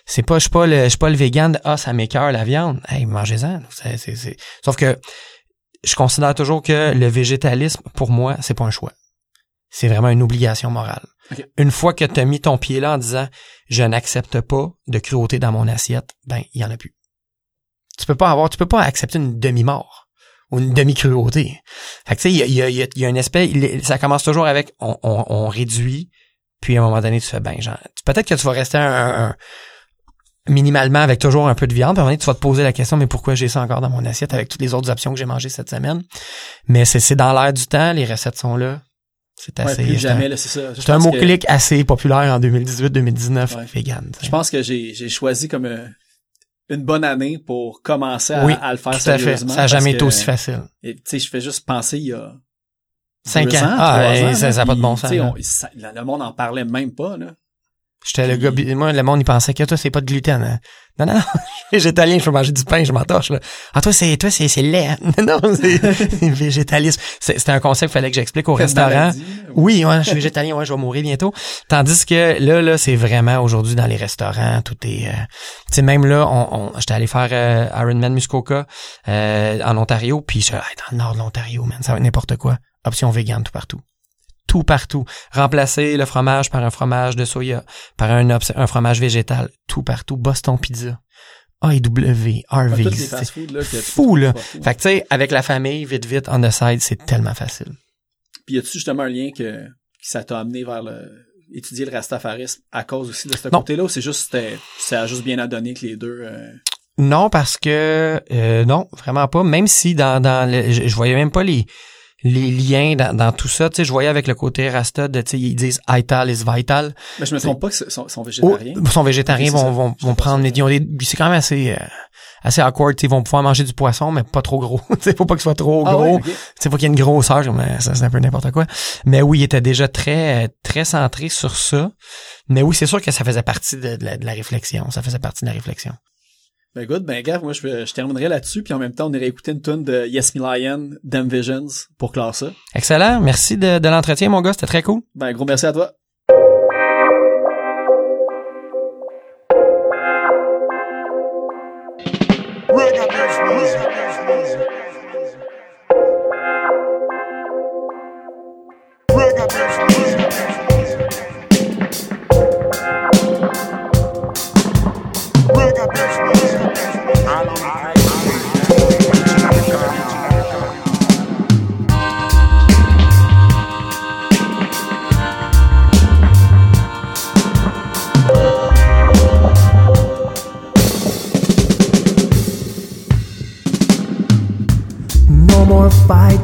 C'est pas, je suis pas le, je suis pas le vegan, de, ah, ça m'écœure la viande. Hey, mangez-en. C'est, c'est, c'est- Sauf que, je considère toujours que le végétalisme, pour moi, c'est pas un choix. C'est vraiment une obligation morale. Une fois que tu as mis ton pied là en disant, je n'accepte pas de cruauté dans mon assiette, ben, il y en a plus. Tu peux pas avoir, tu peux pas accepter une demi-mort ou une demi-cruauté. Fait que tu sais, il y a, y, a, y a- un aspect, ça commence toujours avec, on, on, on réduit, puis à un moment donné, tu fais, ben, genre, peut-être que tu vas rester un- un- minimalement avec toujours un peu de viande, puis à un moment donné, tu vas te poser la question, mais pourquoi j'ai ça encore dans mon assiette avec toutes les autres options que j'ai mangées cette semaine? Mais c'est, c'est dans l'air du temps, les recettes sont là. C'est assez, plus c'est un- jamais, c'est ça. C'est un que- mot-clic assez populaire en 2018-2019, Ouais. vegan. Je pense que j'ai j'ai choisi comme euh, une bonne année pour commencer à, Oui, à le faire Tout à fait. sérieusement. Ça n'a jamais été aussi facile. Tu sais, je fais juste penser il y a Cinq deux ans. ans, Ah, ans, ça- là, ça a pas de bon sens, on- ça- le monde en parlait même pas, là. J'étais le gars, moi, le monde, il pensait que toi, c'est pas de gluten. hein. Non, non, non. Végétalien, je peux manger du pain, je m'entorche, là. Ah, toi, c'est, toi, c'est, c'est lait. hein. Non, c'est c'est végétalisme. C'était un concept qu'il fallait que j'explique au restaurant. Oui, ouais, je suis végétalien, ouais, je vais mourir bientôt. Tandis que là, là, c'est vraiment aujourd'hui dans les restaurants, tout est. euh, tu sais, même là, on, on- j'étais allé faire euh, Ironman Muskoka euh, en Ontario, puis je Hey, dans le nord de l'Ontario, man, ça va être n'importe quoi. Option vegan tout partout. Tout partout. Remplacer le fromage par un fromage de soya, par un, un fromage végétal, tout partout. Boston Pizza, AEW. Tous les c'est fou, là. Fait que tu sais, avec la famille, vite, vite, on the side, c'est tellement facile. Puis y a-tu justement un lien que, que ça t'a amené vers le étudier le rastafarisme à cause aussi de ce côté-là ou c'est juste ça a juste bien à donner que les deux euh, Non, parce que euh, non, vraiment pas. Même si dans, dans le, je, je voyais même pas les les liens dans, dans tout ça. Tu sais, je voyais avec le côté Rasta, de, tu sais, ils disent Ital is vital. mais je me trompe pas que sont, sont Oh, végétariens ils sont végétariens, vont, vont, vont prendre, des, c'est quand même assez, euh, assez awkward. tu sais, Ils vont pouvoir manger du poisson, mais pas trop gros. Sais, faut pas que ce soit trop Ah gros. ouais, ok. Tu sais, faut qu'il y ait une grosseur, euh, ça c'est un peu n'importe quoi. Mais oui, il était déjà très, très centré sur ça. Mais oui, c'est sûr que ça faisait partie de, de la, de la réflexion. Ça faisait partie de la réflexion. Ben good, ben gars, moi je, je terminerai là-dessus puis en même temps on irait écouter une tune de Yes Me Lion, Them Visions pour clore ça. Excellent. Merci de, de l'entretien, mon gars. C'était très cool. Ben gros merci à toi.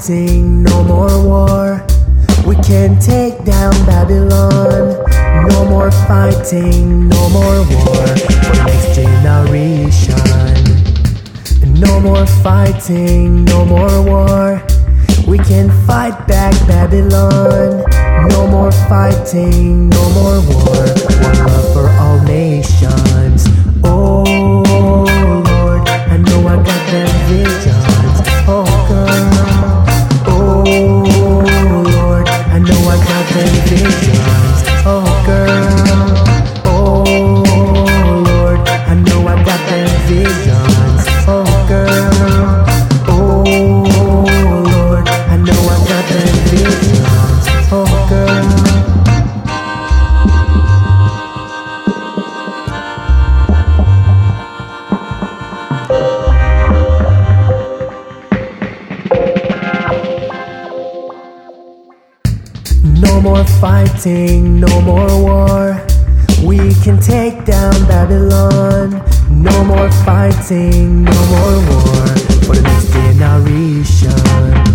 Fighting, no more war. We can take down Babylon. No more fighting, no more war for next generation. No more fighting, no more war. We can fight back Babylon. No more fighting, no more war. One love for all nations. I fighting, no more war. We can take down Babylon. No more fighting, no more war for the next generation.